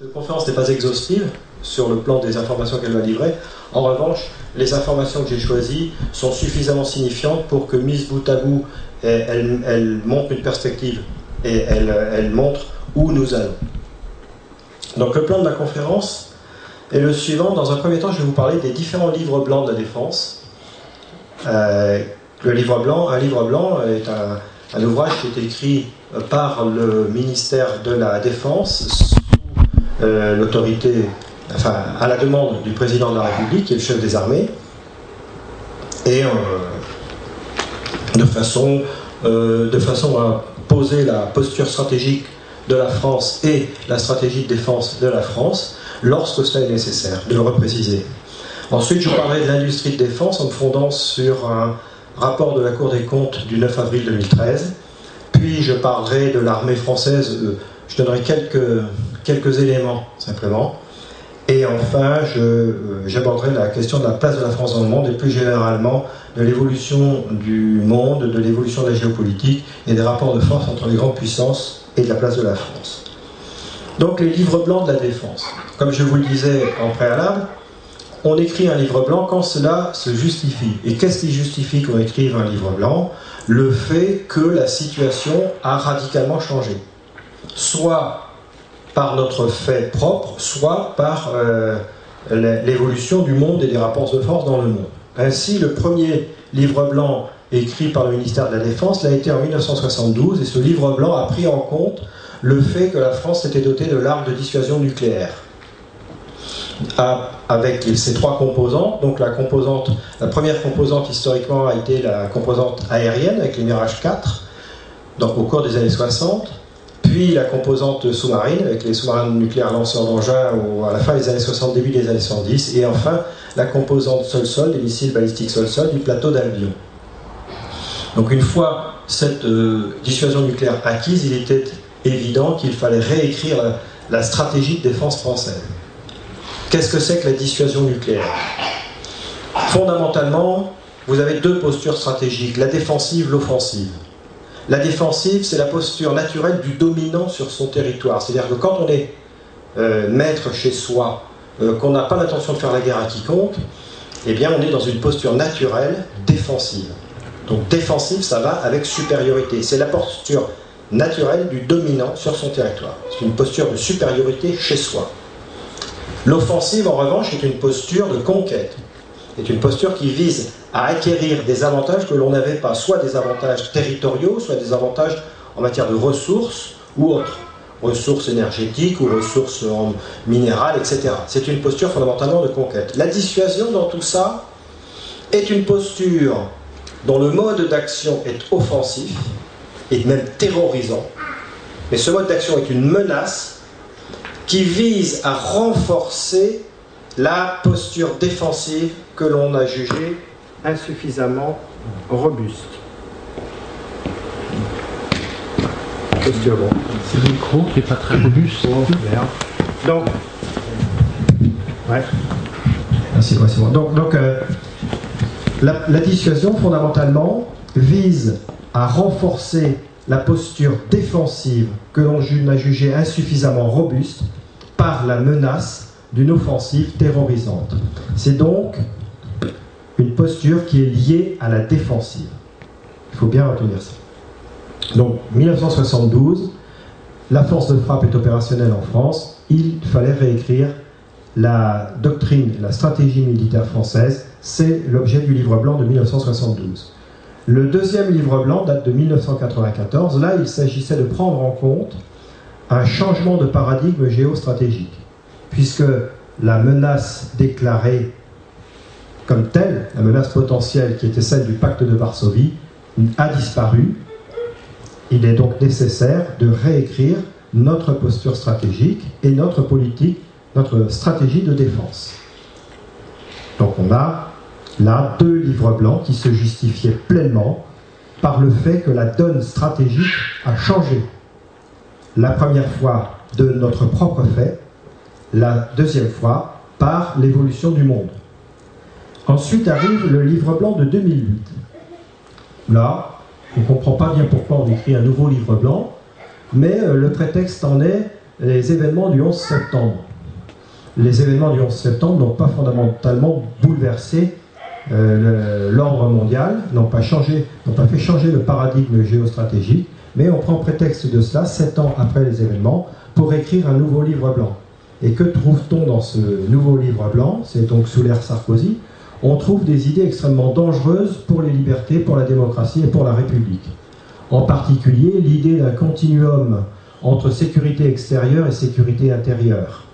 Cette conférence n'est pas exhaustive sur le plan des informations qu'elle va livrer. En revanche, les informations que j'ai choisies sont suffisamment signifiantes pour que, mise bout à bout, elle, elle montre une perspective et elle, elle montre où nous allons. Donc le plan de la conférence est le suivant. Dans un premier temps, je vais vous parler des différents livres blancs de la défense. Euh, le livre blanc, un livre blanc est un, ouvrage qui est écrit par le ministère de la Défense euh, l'autorité, enfin à la demande du président de la République, qui est le chef des armées, et euh, de, façon, de façon à poser la posture stratégique de la France et la stratégie de défense de la France lorsque cela est nécessaire, de le repréciser. Ensuite, je parlerai de l'industrie de défense en me fondant sur un rapport de la Cour des comptes du 9 avril 2013. Puis je parlerai de l'armée française, euh, je donnerai quelques, quelques éléments simplement. Et enfin, euh, j'aborderai la question de la place de la France dans le monde et plus généralement de l'évolution du monde, de l'évolution de la géopolitique et des rapports de force entre les grandes puissances et de la place de la France. Donc les livres blancs de la défense. Comme je vous le disais en préalable, on écrit un livre blanc quand cela se justifie. Et qu'est-ce qui justifie qu'on écrive un livre blanc? Le fait que la situation a radicalement changé. Soit par notre fait propre, soit par euh, l'évolution du monde et des rapports de force dans le monde. Ainsi, le premier livre blanc écrit par le ministère de la Défense, l'a été en 1972, et ce livre blanc a pris en compte le fait que la France s'était dotée de l'arme de dissuasion nucléaire. avec ses trois composantes, donc la composante, la première composante historiquement a été la composante aérienne avec les Mirage 4, donc au cours des années 60, puis la composante sous-marine avec les sous-marins nucléaires lanceurs d'engins à la fin des années 60, début des années 110, et enfin la composante sol-sol, des missiles balistiques sol-sol du plateau d'Albion. Donc une fois cette euh, dissuasion nucléaire acquise, il était évident qu'il fallait réécrire la, stratégie de défense française. Qu'est-ce que c'est que la dissuasion nucléaire? Fondamentalement, vous avez deux postures stratégiques, la défensive, l'offensive. La défensive, c'est la posture naturelle du dominant sur son territoire. C'est-à-dire que quand on est euh, maître chez soi, euh, qu'on n'a pas l'intention de faire la guerre à quiconque, eh bien on est dans une posture naturelle défensive. Donc défensive, ça va avec supériorité. C'est la posture naturelle du dominant sur son territoire. C'est une posture de supériorité chez soi. L'offensive, en revanche, est une posture de conquête. C'est une posture qui vise à acquérir des avantages que l'on n'avait pas, soit des avantages territoriaux, soit des avantages en matière de ressources ou autres, ressources énergétiques ou ressources minérales, etc. C'est une posture fondamentalement de conquête. La dissuasion dans tout ça est une posture dont le mode d'action est offensif et même terrorisant. Mais ce mode d'action est une menace qui vise à renforcer la posture défensive que l'on a jugée insuffisamment robuste. C'est le micro qui n'est pas très robuste. Donc, ouais. Merci, merci. Donc, donc euh, la, dissuasion, fondamentalement, vise à renforcer la posture défensive que l'on a jugée insuffisamment robuste par la menace d'une offensive terrorisante. C'est donc une posture qui est liée à la défensive. Il faut bien retenir ça. Donc, 1972, la force de frappe est opérationnelle en France. Il fallait réécrire la doctrine, la stratégie militaire française c'est l'objet du livre blanc de 1972. Le deuxième livre blanc date de 1994. Là, il s'agissait de prendre en compte un changement de paradigme géostratégique, puisque la menace déclarée comme telle, la menace potentielle qui était celle du pacte de Varsovie, a disparu. Il est donc nécessaire de réécrire notre posture stratégique et notre politique, notre stratégie de défense. Donc on a là deux livres blancs qui se justifiaient pleinement par le fait que la donne stratégique a changé. La première fois de notre propre fait, la deuxième fois par l'évolution du monde. Ensuite arrive le livre blanc de 2008. Là, on ne comprend pas bien pourquoi on écrit un nouveau livre blanc, mais euh, le prétexte en est les événements du 11 septembre. Les événements du 11 septembre n'ont pas fondamentalement bouleversé euh, l'ordre mondial, n'ont pas, n'ont pas fait changer le paradigme géostratégique, mais on prend prétexte de cela, sept ans après les événements, pour écrire un nouveau livre blanc. Et que trouve-t-on dans ce nouveau livre blanc? C'est donc sous l'ère Sarkozy. On trouve des idées extrêmement dangereuses pour les libertés, pour la démocratie et pour la République. En particulier, l'idée d'un continuum entre sécurité extérieure et sécurité intérieure.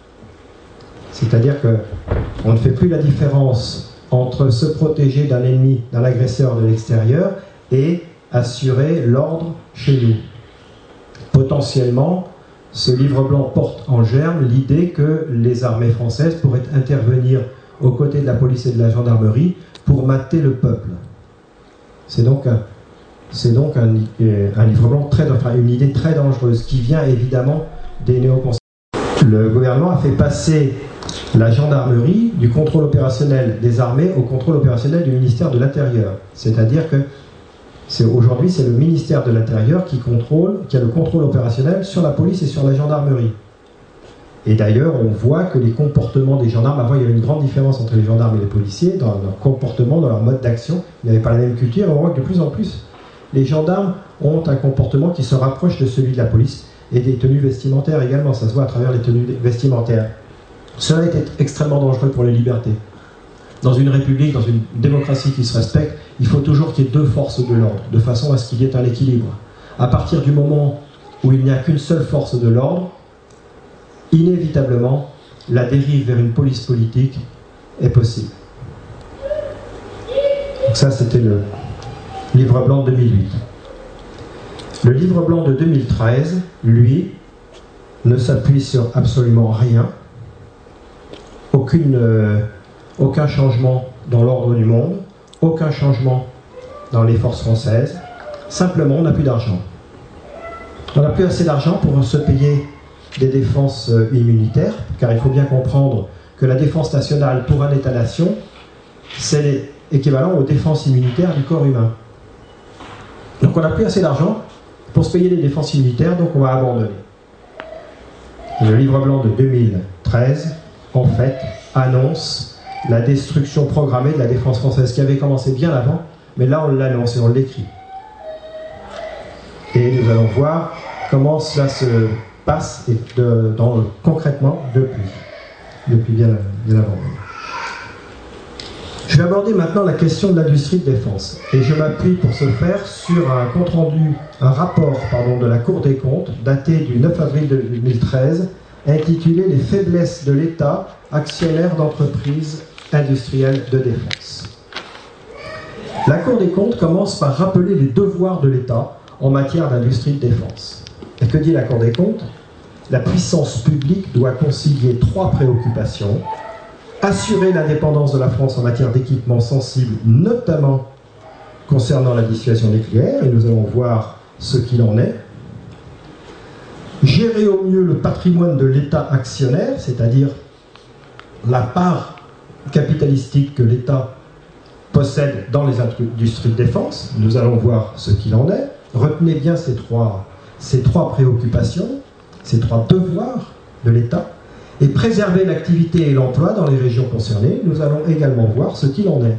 C'est-à-dire qu'on ne fait plus la différence entre se protéger d'un ennemi, d'un agresseur de l'extérieur et assurer l'ordre chez nous. Potentiellement, ce livre blanc porte en germe l'idée que les armées françaises pourraient intervenir aux côtés de la police et de la gendarmerie pour mater le peuple. C'est donc un, c'est donc un, livre blanc très, enfin une idée très dangereuse qui vient évidemment des néoconservateurs. Le gouvernement a fait passer la gendarmerie du contrôle opérationnel des armées au contrôle opérationnel du ministère de l'Intérieur. C'est-à-dire que aujourd'hui, c'est le ministère de l'Intérieur qui contrôle, qui a le contrôle opérationnel sur la police et sur la gendarmerie. Et d'ailleurs, on voit que les comportements des gendarmes, avant il y avait une grande différence entre les gendarmes et les policiers, dans leur comportement, dans leur mode d'action, ils n'avaient pas la même culture, on voit que de plus en plus, les gendarmes ont un comportement qui se rapproche de celui de la police, et des tenues vestimentaires également, ça se voit à travers les tenues vestimentaires. Cela est extrêmement dangereux pour les libertés. Dans une république, dans une démocratie qui se respecte, il faut toujours qu'il y ait deux forces de l'ordre, de façon à ce qu'il y ait un équilibre. À partir du moment où il n'y a qu'une seule force de l'ordre, inévitablement, la dérive vers une police politique est possible. Donc ça, c'était le livre blanc de 2008. Le livre blanc de 2013, lui, ne s'appuie sur absolument rien, euh, aucun changement dans l'ordre du monde, aucun changement dans les forces françaises, simplement on n'a plus d'argent. On n'a plus assez d'argent pour se payer des défenses euh, immunitaires, car il faut bien comprendre que la défense nationale pour un État-nation, c'est équivalent aux défenses immunitaires du corps humain. Donc on n'a plus assez d'argent pour se payer les défenses immunitaires, donc on va abandonner. Le livre blanc de 2013, en fait, annonce la destruction programmée de la défense française, qui avait commencé bien avant, mais là on l'annonce et on l'écrit. Et nous allons voir comment cela se passe et concrètement depuis, depuis bien, avant. Je vais aborder maintenant la question de l'industrie de défense et je m'appuie pour ce faire sur un compte rendu, un rapport de la Cour des comptes daté du 9 avril 2013 intitulé Les faiblesses de l'État, actionnaire d'entreprises industrielles de défense. La Cour des comptes commence par rappeler les devoirs de l'État en matière d'industrie de défense. Et que dit la Cour des comptes? La puissance publique doit concilier trois préoccupations. Assurer l'indépendance de la France en matière d'équipements sensibles, notamment concernant la dissuasion nucléaire, et nous allons voir ce qu'il en est. Gérer au mieux le patrimoine de l'État actionnaire, c'est-à-dire la part capitalistique que l'État possède dans les industries de défense. Nous allons voir ce qu'il en est. Retenez bien ces trois, ces trois préoccupations, ces trois devoirs de l'État, et préserver l'activité et l'emploi dans les régions concernées. Nous allons également voir ce qu'il en est.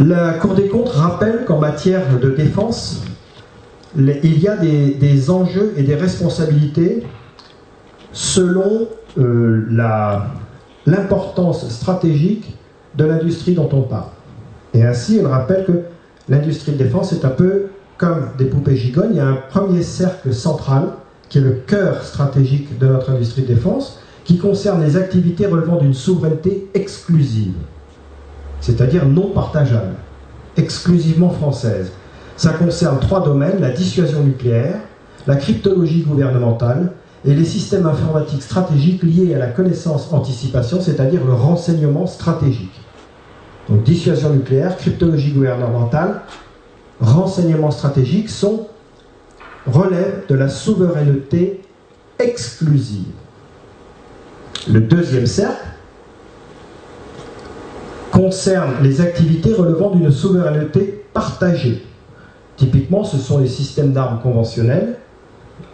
La Cour des comptes rappelle qu'en matière de défense, il y a des, enjeux et des responsabilités selon euh, l'importance stratégique de l'industrie dont on parle. Et ainsi, elle rappelle que l'industrie de défense est un peu comme des poupées gigognes. Il y a un premier cercle central, qui est le cœur stratégique de notre industrie de défense, qui concerne les activités relevant d'une souveraineté exclusive, c'est-à-dire non partageable, exclusivement française. Ça concerne trois domaines, la dissuasion nucléaire, la cryptologie gouvernementale et les systèmes informatiques stratégiques liés à la connaissance anticipation, c'est-à-dire le renseignement stratégique. Donc dissuasion nucléaire, cryptologie gouvernementale, renseignement stratégique sont relèvent de la souveraineté exclusive. Le deuxième cercle concerne les activités relevant d'une souveraineté partagée. Typiquement, ce sont les systèmes d'armes conventionnels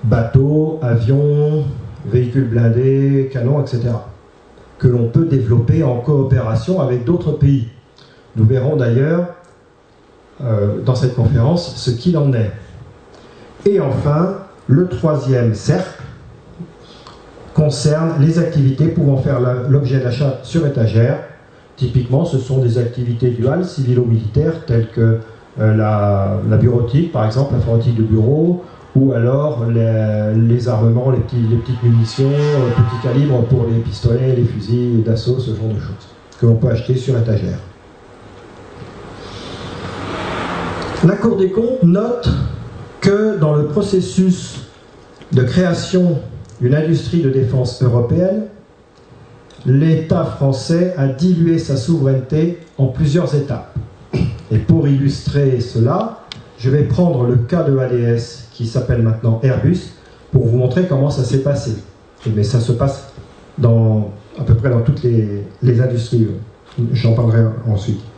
bateaux, avions, véhicules blindés, canons, etc. Que l'on peut développer en coopération avec d'autres pays. Nous verrons d'ailleurs dans cette conférence ce qu'il en est. Et enfin, le troisième cercle concerne les activités pouvant faire l'objet d'achat sur étagère. Typiquement, ce sont des activités duales, civilo-militaires, telles que euh, la, bureautique, par exemple, l'informatique de bureau, ou alors les, armements, les, petites munitions, euh, petits calibres pour les pistolets, les fusils d'assaut, ce genre de choses, que l'on peut acheter sur étagère. La Cour des comptes note que dans le processus de création d'une industrie de défense européenne, l'État français a dilué sa souveraineté en plusieurs étapes. Et pour illustrer cela, je vais prendre le cas de ADS qui s'appelle maintenant Airbus pour vous montrer comment ça s'est passé. Mais ça se passe à peu près dans toutes les industries. J'en parlerai ensuite.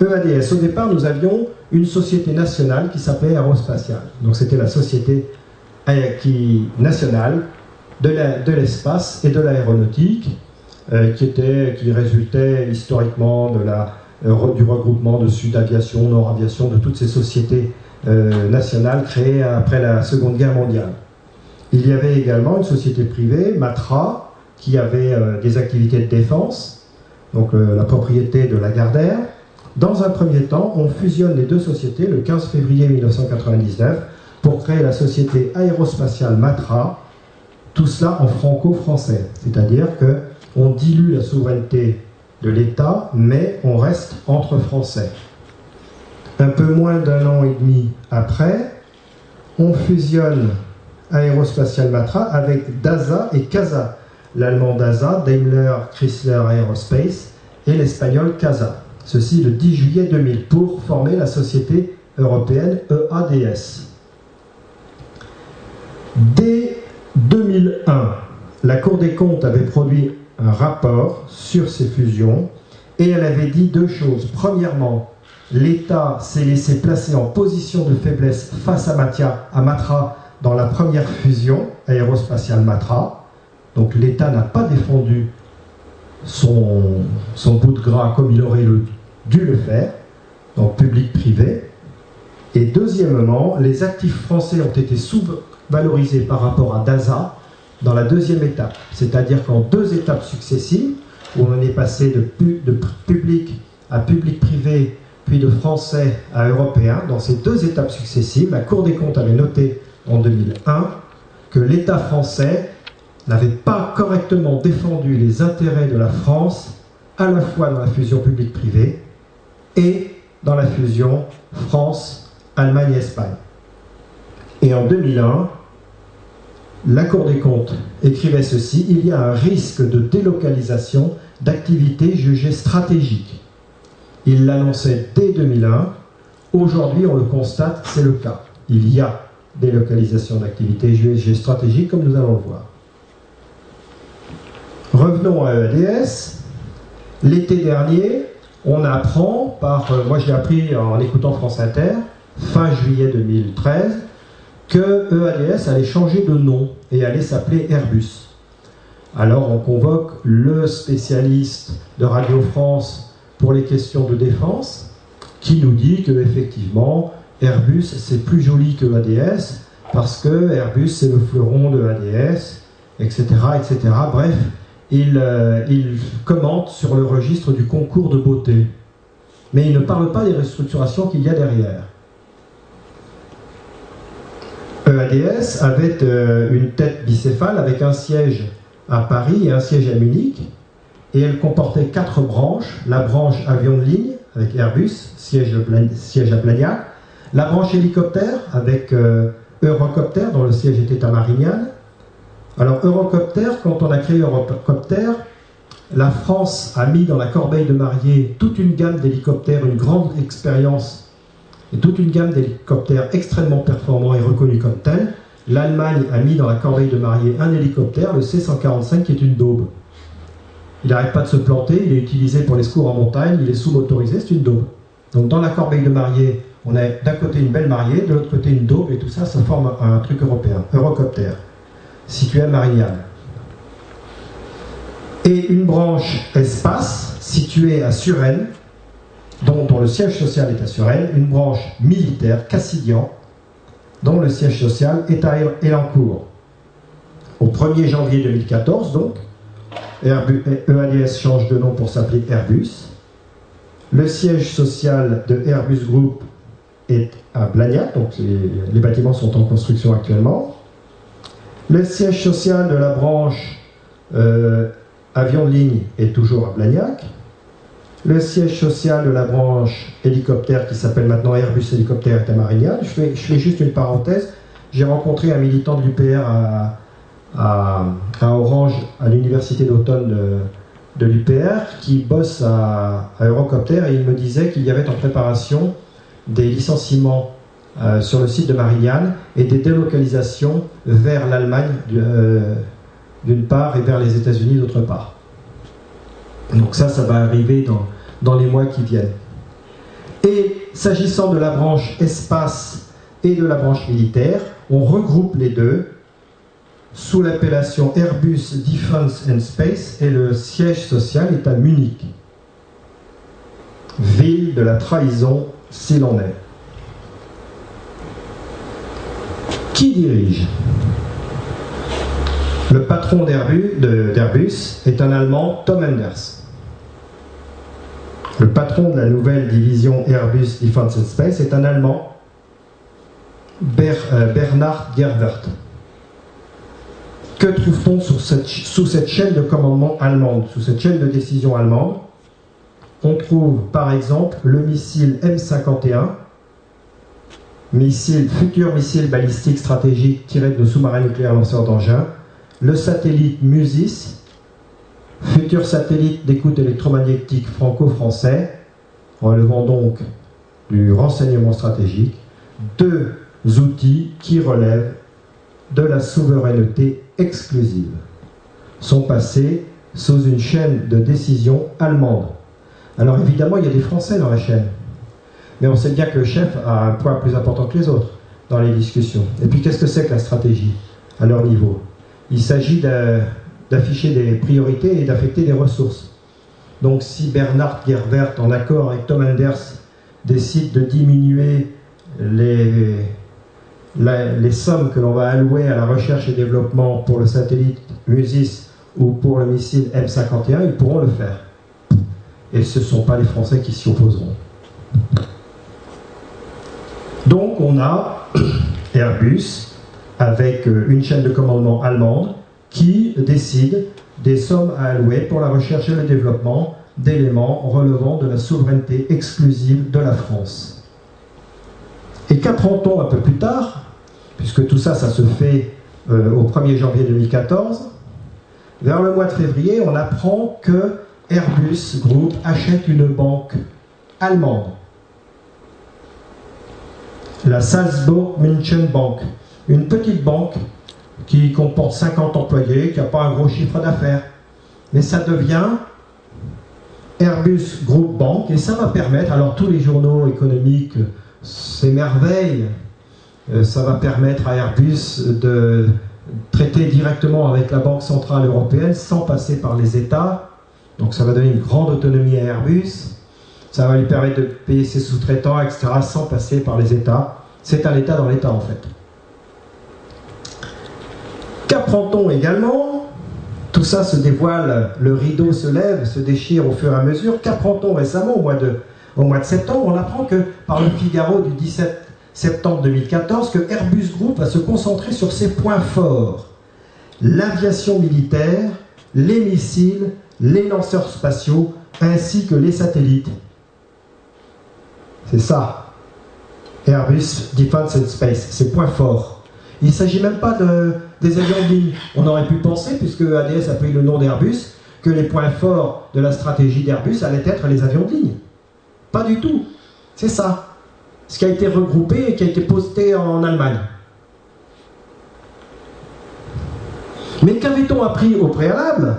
EADS, au départ, nous avions une société nationale qui s'appelait Aerospatiale. Donc c'était la société euh, nationale de l'espace et de l'aéronautique, euh, qui, qui résultait historiquement de la euh, du regroupement de Sud Aviation, Nord Aviation, de toutes ces sociétés nationales créées après la Seconde Guerre mondiale. Il y avait également une société privée, Matra, qui avait des activités de défense, donc la propriété de Lagardère. Dans un premier temps, on fusionne les deux sociétés le 15 février 1999 pour créer la société aérospatiale Matra, tout cela en franco-français, c'est-à-dire que on dilue la souveraineté de l'État, mais on reste entre Français. Un peu moins d'un an et demi après, on fusionne Aérospatial Matra avec DASA et CASA. L'allemand DASA, Daimler Chrysler Aerospace, et l'espagnol CASA. Ceci le 10 juillet 2000 pour former la société européenne EADS. Dès 2001, la Cour des comptes avait produit un rapport sur ces fusions et elle avait dit deux choses. Premièrement, l'État s'est laissé placer en position de faiblesse face à, Matra dans la première fusion aérospatiale Matra. Donc l'État n'a pas défendu son, son, bout de gras comme il aurait dû le faire, donc public-privé. Et deuxièmement, les actifs français ont été sous-valorisés par rapport à DASA, dans la deuxième étape, c'est-à-dire qu'en deux étapes successives, où on est passé de, de public à public-privé, puis de français à européen, dans ces deux étapes successives, la Cour des comptes avait noté en 2001 que l'État français n'avait pas correctement défendu les intérêts de la France, à la fois dans la fusion public-privé et dans la fusion France-Allemagne-Espagne. Et en 2001, la Cour des comptes écrivait ceci, il y a un risque de délocalisation d'activités jugées stratégiques. Il l'annonçait dès 2001. Aujourd'hui, on le constate, c'est le cas. Il y a délocalisation d'activités jugées stratégiques, comme nous allons le voir. Revenons à EADS. L'été dernier, on apprend par, euh, moi je l'ai appris en écoutant France Inter, fin juillet 2013, que EADS allait changer de nom et allait s'appeler Airbus. Alors on convoque le spécialiste de Radio France pour les questions de défense qui nous dit que effectivement Airbus c'est plus joli que ADS parce que Airbus c'est le fleuron de ADS, etc. etc. Bref, il, euh, il commente sur le registre du concours de beauté. Mais il ne parle pas des restructurations qu'il y a derrière. EADS avait euh, une tête bicéphale avec un siège à Paris et un siège à Munich, et elle comportait quatre branches, la branche avion de ligne avec Airbus, siège, à Blagnac, la branche hélicoptère avec euh, Eurocopter, dont le siège était à Marignane. Alors Eurocopter, quand on a créé Eurocopter, la France a mis dans la corbeille de mariée toute une gamme d'hélicoptères, une grande expérience et toute une gamme d'hélicoptères extrêmement performants et reconnus comme tels. L'Allemagne a mis dans la corbeille de mariée un hélicoptère, le C-145, qui est une daube. Il n'arrête pas de se planter, il est utilisé pour les secours en montagne, il est sous-motorisé, c'est une daube. Donc dans la corbeille de mariée, On a d'un côté une belle mariée, de l'autre côté une daube, et tout ça, ça forme un truc européen, Eurocopter, situé à Marignane. Et une branche espace, située à Suresnes, dont, le siège social est à Suresnes, une branche militaire, Cassidian, dont le siège social est à Elancourt. Au 1er janvier 2014, donc, EADS change de nom pour s'appeler Airbus. Le siège social de Airbus Group est à Blagnac, donc les, bâtiments sont en construction actuellement. Le siège social de la branche euh, avion de ligne est toujours à Blagnac. Le siège social de la branche hélicoptère, qui s'appelle maintenant Airbus Hélicoptère, est à. Je fais, juste une parenthèse. J'ai rencontré un militant de l'UPR à, à, Orange, à l'université d'automne de, l'UPR, qui bosse à, Eurocopter, et il me disait qu'il y avait en préparation des licenciements euh, sur le site de Marignane et des délocalisations vers l'Allemagne euh, d'une part et vers les États-Unis d'autre part. Donc ça, ça va arriver dans, dans les mois qui viennent. Et s'agissant de la branche espace et de la branche militaire, on regroupe les deux sous l'appellation Airbus Defense and Space et le siège social est à Munich, ville de la trahison s'il en est. Qui dirige? Le patron d'Airbus est un Allemand, Tom Enders. Le patron de la nouvelle division Airbus Defense and Space est un Allemand, euh, Bernard Gerwert. Que trouve-t-on sous cette chaîne de commandement allemande, sous cette chaîne de décision allemande? On trouve par exemple le missile M51, missile, futur missile balistique stratégique tiré de sous-marins nucléaires lanceurs d'engins, le satellite MUSIS, futur satellite d'écoute électromagnétique franco-français, relevant donc du renseignement stratégique, deux outils qui relèvent de la souveraineté exclusive sont passés sous une chaîne de décision allemande. Alors évidemment, il y a des Français dans la chaîne, mais on sait bien que le chef a un poids plus important que les autres dans les discussions. Et puis qu'est-ce que c'est que la stratégie à leur niveau? Il s'agit d'afficher des priorités et d'affecter des ressources. Donc si Bernard Gerwert, en accord avec Tom Anders, décide de diminuer les sommes que l'on va allouer à la recherche et développement pour le satellite MUSIS ou pour le missile M51, ils pourront le faire. Et ce ne sont pas les Français qui s'y opposeront. Donc on a Airbus avec euh, une chaîne de commandement allemande qui décide des sommes à allouer pour la recherche et le développement d'éléments relevant de la souveraineté exclusive de la France. Et qu'apprend-on un peu plus tard puisque tout ça, ça se fait euh, au 1er janvier 2014, vers le mois de février, on apprend que Airbus Group achète une banque allemande, la Salzburg München Bank, une petite banque qui comporte 50 employés, qui n'a pas un gros chiffre d'affaires. Mais ça devient Airbus Group Bank et ça va permettre, alors tous les journaux économiques s'émerveillent euh, ça va permettre à Airbus de traiter directement avec la Banque Centrale Européenne sans passer par les États. Donc ça va donner une grande autonomie à Airbus. Ça va lui permettre de payer ses sous-traitants, etc., sans passer par les États. C'est un État dans l'État, en fait. Qu'apprend-on également? Tout ça se dévoile, le rideau se lève, se déchire au fur et à mesure. Qu'apprend-on récemment, au mois, de, au mois de septembre? On apprend que par le Figaro du 17 septembre 2014 que Airbus Group va se concentrer sur ses points forts. L'aviation militaire, les missiles, les lanceurs spatiaux, ainsi que les satellites. C'est ça. Airbus Defense and Space, ses points forts. Il ne s'agit même pas de, des avions de ligne. On aurait pu penser, puisque ADS a pris le nom d'Airbus, que les points forts de la stratégie d'Airbus allaient être les avions de ligne. Pas du tout. C'est ça ce qui a été regroupé et qui a été posté en Allemagne. Mais qu'avait-on appris au préalable,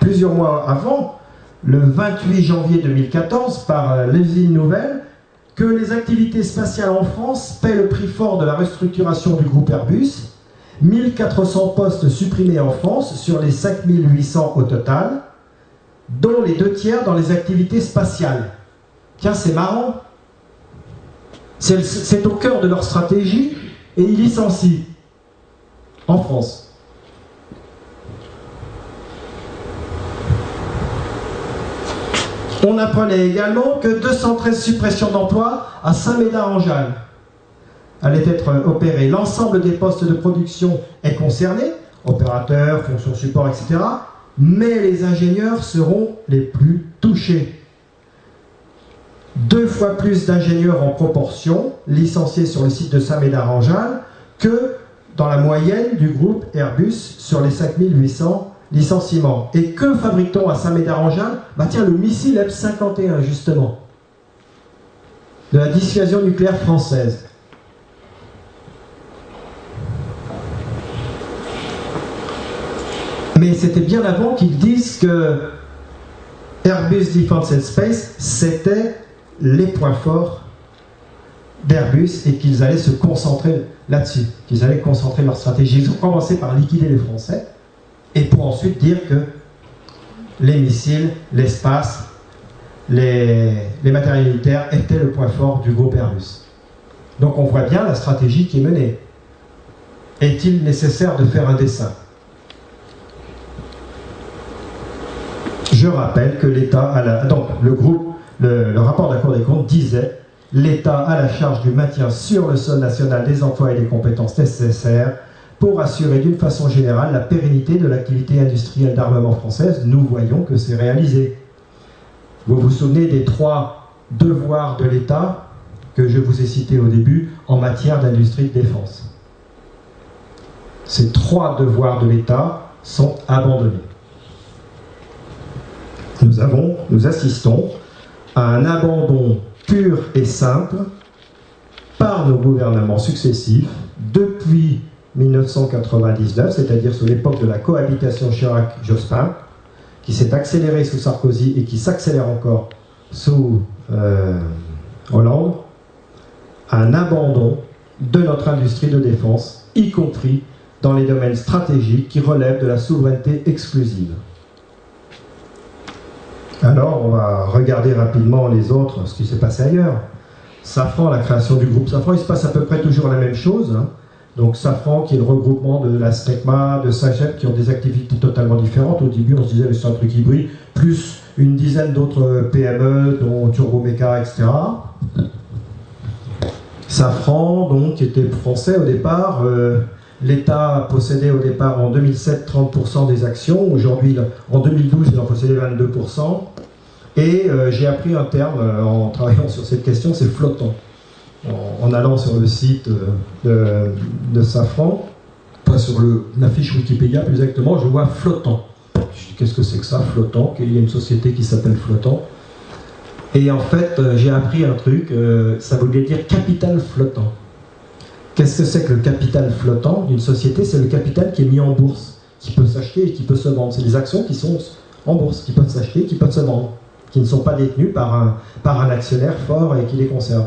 plusieurs mois avant, le 28 janvier 2014, par euh, l'usine nouvelle que les activités spatiales en France paient le prix fort de la restructuration du groupe Airbus. 1400 postes supprimés en France sur les 5800 au total, dont les deux tiers dans les activités spatiales. Tiens, c'est marrant. C'est au cœur de leur stratégie et ils licencient en France. On apprenait également que 213 suppressions d'emplois à Saint-Médard-en-Jalles allaient être opérées. L'ensemble des postes de production est concerné, opérateurs, fonctions support, etc. Mais les ingénieurs seront les plus touchés. Deux fois plus d'ingénieurs en proportion licenciés sur le site de Saint-Médard-en-Jalles que dans la moyenne du groupe Airbus sur les 5800 licenciements. Et que fabrique-t-on à Saint-Médard-en-Jalles? Bah tiens, le missile F-51, justement, de la dissuasion nucléaire française. Mais c'était bien avant qu'ils disent que Airbus Defence and Space, c'était les points forts d'Airbus et qu'ils allaient se concentrer là-dessus, qu'ils allaient concentrer leur stratégie. Ils ont commencé par liquider les Français, et pour ensuite dire que les missiles, l'espace, les, matériels militaires étaient le point fort du groupe Airbus. Donc on voit bien la stratégie qui est menée. Est-il nécessaire de faire un dessin? Je rappelle que l'État a la... Donc le groupe, le, le rapport de la Cour des comptes disait l'État a la charge du maintien sur le sol national des emplois et des compétences nécessaires pour assurer d'une façon générale la pérennité de l'activité industrielle d'armement française. Nous voyons que c'est réalisé. Vous vous souvenez des trois devoirs de l'État que je vous ai cités au début en matière d'industrie de défense. Ces trois devoirs de l'État sont abandonnés. Nous, avons, nous assistons à un abandon pur et simple par nos gouvernements successifs depuis 1999, c'est-à-dire sous l'époque de la cohabitation Chirac-Jospin, qui s'est accélérée sous Sarkozy et qui s'accélère encore sous euh, Hollande, un abandon de notre industrie de défense, y compris dans les domaines stratégiques qui relèvent de la souveraineté exclusive. Alors, on va regarder rapidement les autres, ce qui s'est passé ailleurs. Safran, la création du groupe Safran, il se passe à peu près toujours la même chose. Hein. Donc Safran, qui est le regroupement de la STECMA, de Sagep, qui ont des activités totalement différentes. Au début, on se disait c'est un truc hybride, plus une dizaine d'autres PME, dont Turbomeca, etc. Safran, donc, était français au départ. Euh, L'État possédait au départ en 2007 30% des actions. Aujourd'hui, en 2012, il en possédait 22%. Et euh, j'ai appris un terme euh, en travaillant sur cette question, c'est flottant en, allant sur le site euh, de, Safran, pas sur la fiche Wikipédia plus exactement, je vois flottant. Qu'est-ce que c'est que ça, flottant? Il y a une société qui s'appelle Flottant. Et en fait, euh, j'ai appris un truc, euh, ça voulait dire capital flottant. Qu'est-ce que c'est que le capital flottant d'une société? C'est le capital qui est mis en bourse, qui peut s'acheter et qui peut se vendre. C'est les actions qui sont en bourse, qui peuvent s'acheter, qui peuvent se vendre, qui ne sont pas détenues par un actionnaire fort et qui les conserve.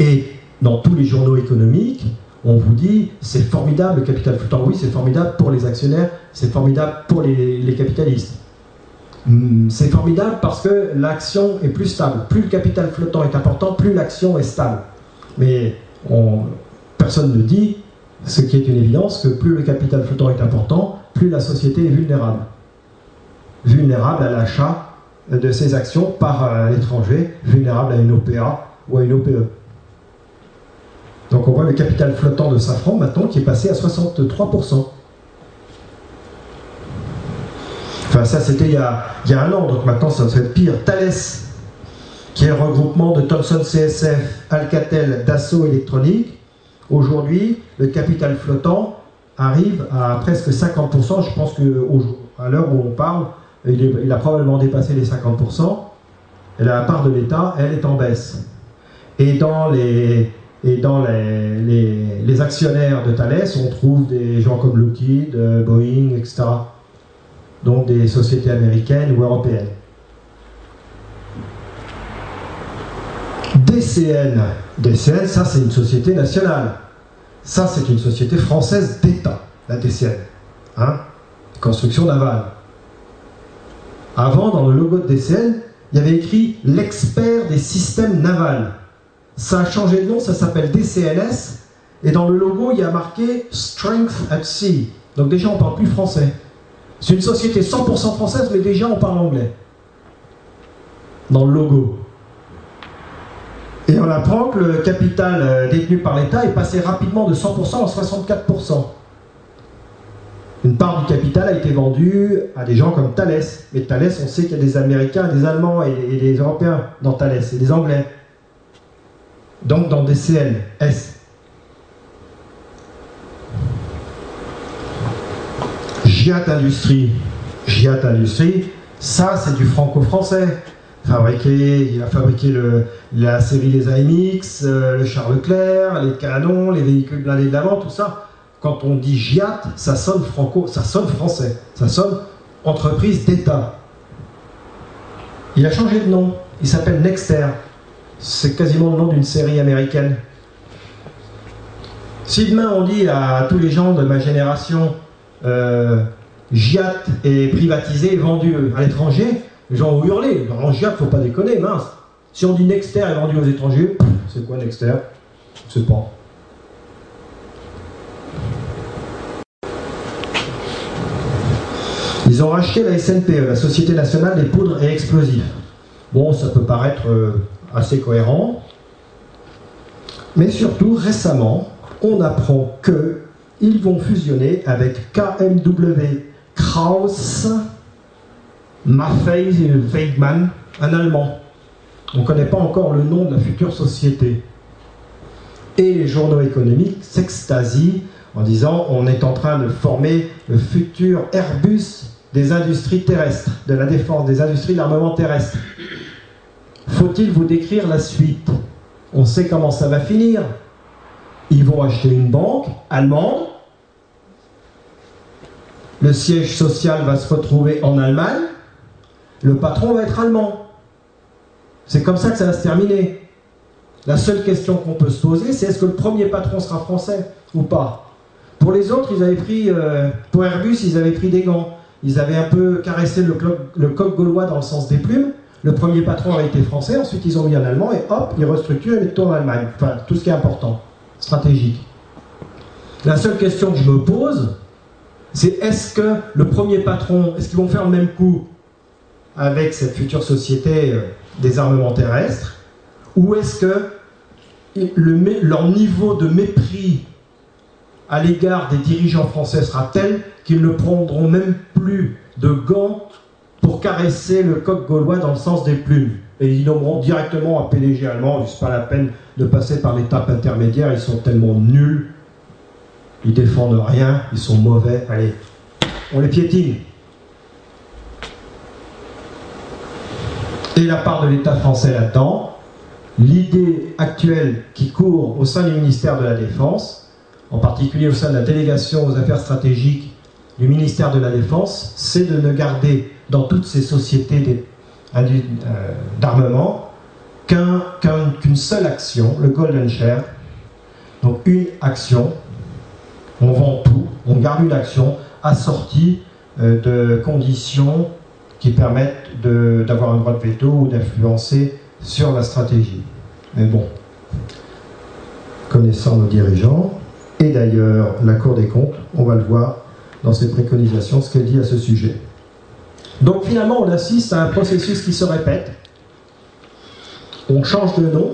Et dans tous les journaux économiques, on vous dit c'est formidable le capital flottant. Oui, c'est formidable pour les actionnaires, c'est formidable pour les, capitalistes. Hmm, c'est formidable parce que l'action est plus stable. Plus le capital flottant est important, plus l'action est stable. Mais personne ne dit, ce qui est une évidence, que plus le capital flottant est important, plus la société est vulnérable. Vulnérable à l'achat de ses actions par l'étranger, vulnérable à une OPA ou à une OPE. Donc on voit le capital flottant de Safran maintenant qui est passé à 63%. Enfin ça c'était il, y a un an, donc maintenant ça doit être pire. Thales, qui est un regroupement de Thomson CSF, Alcatel, Dassault Électronique. Aujourd'hui, le capital flottant arrive à presque 50%. Je pense qu'à l'heure où on parle, il, il, a probablement dépassé les 50%. Et la part de l'État, elle est en baisse. Et dans les, et dans les, actionnaires de Thales, on trouve des gens comme Lockheed, euh, Boeing, etc. Donc des sociétés américaines ou européennes. DCN, DCN, ça c'est une société nationale. Ça c'est une société française d'État, la DCN. Hein Construction navale. Avant, dans le logo de DCN, il y avait écrit l'expert des systèmes navals. Ça a changé de nom, ça s'appelle DCNS. Et dans le logo, il y a marqué Strength at Sea. Donc déjà, on parle plus français. C'est une société 100% française, mais déjà, on parle anglais. Dans le logo. Et on apprend que le capital euh, détenu par l'État est passé rapidement de 100% à 64%. Une part du capital a été vendue à des gens comme Thales. Mais Thales, on sait qu'il y a des Américains, des Allemands et des Européens dans Thales, et des Anglais. Donc dans DCN, S. Giat Industrie. Giat Industrie, ça c'est du franco-français. Fabriqué, il a fabriqué la série des AMX, euh, le Charles Leclerc, les canons, les véhicules blindés de l'avant, tout ça quand on dit GIAT, ça sonne franco, ça sonne français, ça sonne entreprise d'État. Il a changé de nom, il s'appelle Nexter. C'est quasiment le nom d'une série américaine. Si demain on dit à tous les gens de ma génération, euh, Giat est privatisé, vendu à l'étranger, les gens vont hurler. Alors Giat, faut pas déconner, mince. Si on dit Nexter est vendu aux étrangers, c'est quoi Nexter? C'est pas. Ils ont racheté la SNPE, la Société nationale des poudres et explosifs. Bon, ça peut paraître euh, assez cohérent, mais surtout récemment, on apprend que ils vont fusionner avec KMW Krauss Maffei Weidmann, un Allemand. On ne connaît pas encore le nom de la future société. Et les journaux économiques s'extasient en disant on est en train de former le futur Airbus des industries terrestres, de la défense, des industries de l'armement terrestre. Faut-il vous décrire la suite? On sait comment ça va finir. Ils vont acheter une banque allemande. Le siège social va se retrouver en Allemagne. Le patron va être allemand. C'est comme ça que ça va se terminer. La seule question qu'on peut se poser, c'est est-ce que le premier patron sera français ou pas? Pour les autres, ils avaient pris, euh, pour Airbus, ils avaient pris des gants. Ils avaient un peu caressé le, coq gaulois dans le sens des plumes. Le premier patron avait été français, ensuite ils ont mis un allemand et hop, ils restructurent et mettent en Allemagne. Enfin, tout ce qui est important, stratégique. La seule question que je me pose, c'est est-ce que le premier patron, est-ce qu'ils vont faire le même coup avec cette future société euh, des armements terrestres Ou est-ce que leur niveau de mépris à l'égard des dirigeants français sera tel qu'ils ne prendront même plus de gants pour caresser le coq gaulois dans le sens des plumes. Et ils nommeront directement un PDG allemand, c'est pas la peine de passer par l'étape intermédiaire, ils sont tellement nuls, ils défendent rien, ils sont mauvais, allez, on les piétine. Et la part de l'État français là-dedans, l'idée actuelle qui court au sein du ministère de la Défense, en particulier au sein de la délégation aux affaires stratégiques du ministère de la Défense, c'est de ne garder dans toutes ces sociétés euh, d'armement qu'une seule action, le Golden Share. Donc une action, on vend tout, on garde une action assortie euh, de conditions qui permettent d'avoir un droit de veto ou d'influencer sur la stratégie. Mais bon, connaissant nos dirigeants, et d'ailleurs la Cour des comptes, on va le voir dans ses préconisations, ce qu'elle dit à ce sujet. Donc finalement, on assiste à un processus qui se répète. On change de nom.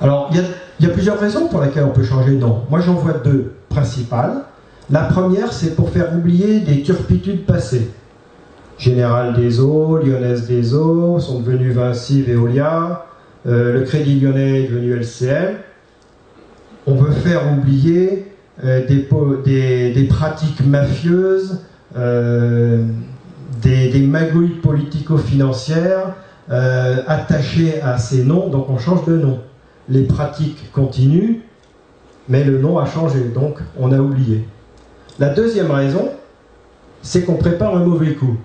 Alors, il y, a plusieurs raisons pour lesquelles on peut changer de nom. Moi, j'en vois deux principales. La première, c'est pour faire oublier des turpitudes passées. Général des Eaux, Lyonnaise des Eaux sont devenus Vinci, Veolia. Euh, le Crédit Lyonnais est devenu LCL on veut faire oublier euh, des, pratiques mafieuses, euh, des, magouilles politico-financières euh, attachées à ces noms, donc on change de nom. Les pratiques continuent, mais le nom a changé, donc on a oublié. La deuxième raison, c'est qu'on prépare un mauvais coup,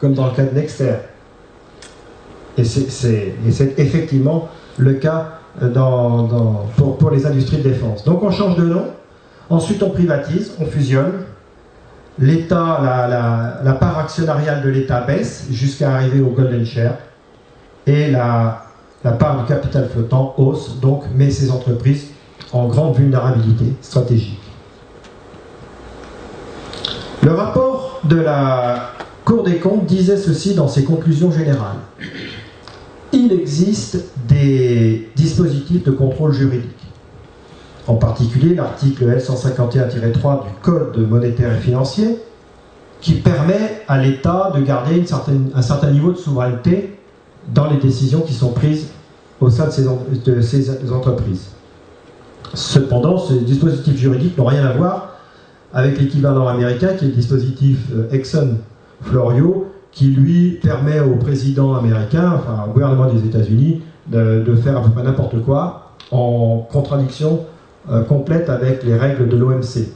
comme dans le cas de Nexter. Et c'est effectivement le cas dans, pour, les industries de défense. Donc on change de nom, ensuite on privatise, on fusionne, l'État, la, part actionnariale de l'État baisse jusqu'à arriver au golden share, et la, la part du capital flottant hausse, donc met ces entreprises en grande vulnérabilité stratégique. Le rapport de la Cour des comptes disait ceci dans ses conclusions générales. Il existe des dispositifs de contrôle juridique. En particulier l'article L151-3 du Code monétaire et financier qui permet à l'État de garder un certain niveau de souveraineté dans les décisions qui sont prises au sein de ces, entreprises. Cependant, ces dispositifs juridiques n'ont rien à voir avec l'équivalent américain qui est le dispositif euh, Exxon Florio qui lui permet au président américain, enfin au gouvernement des États-Unis, de, faire à peu n'importe quoi en contradiction euh, complète avec les règles de l'OMC.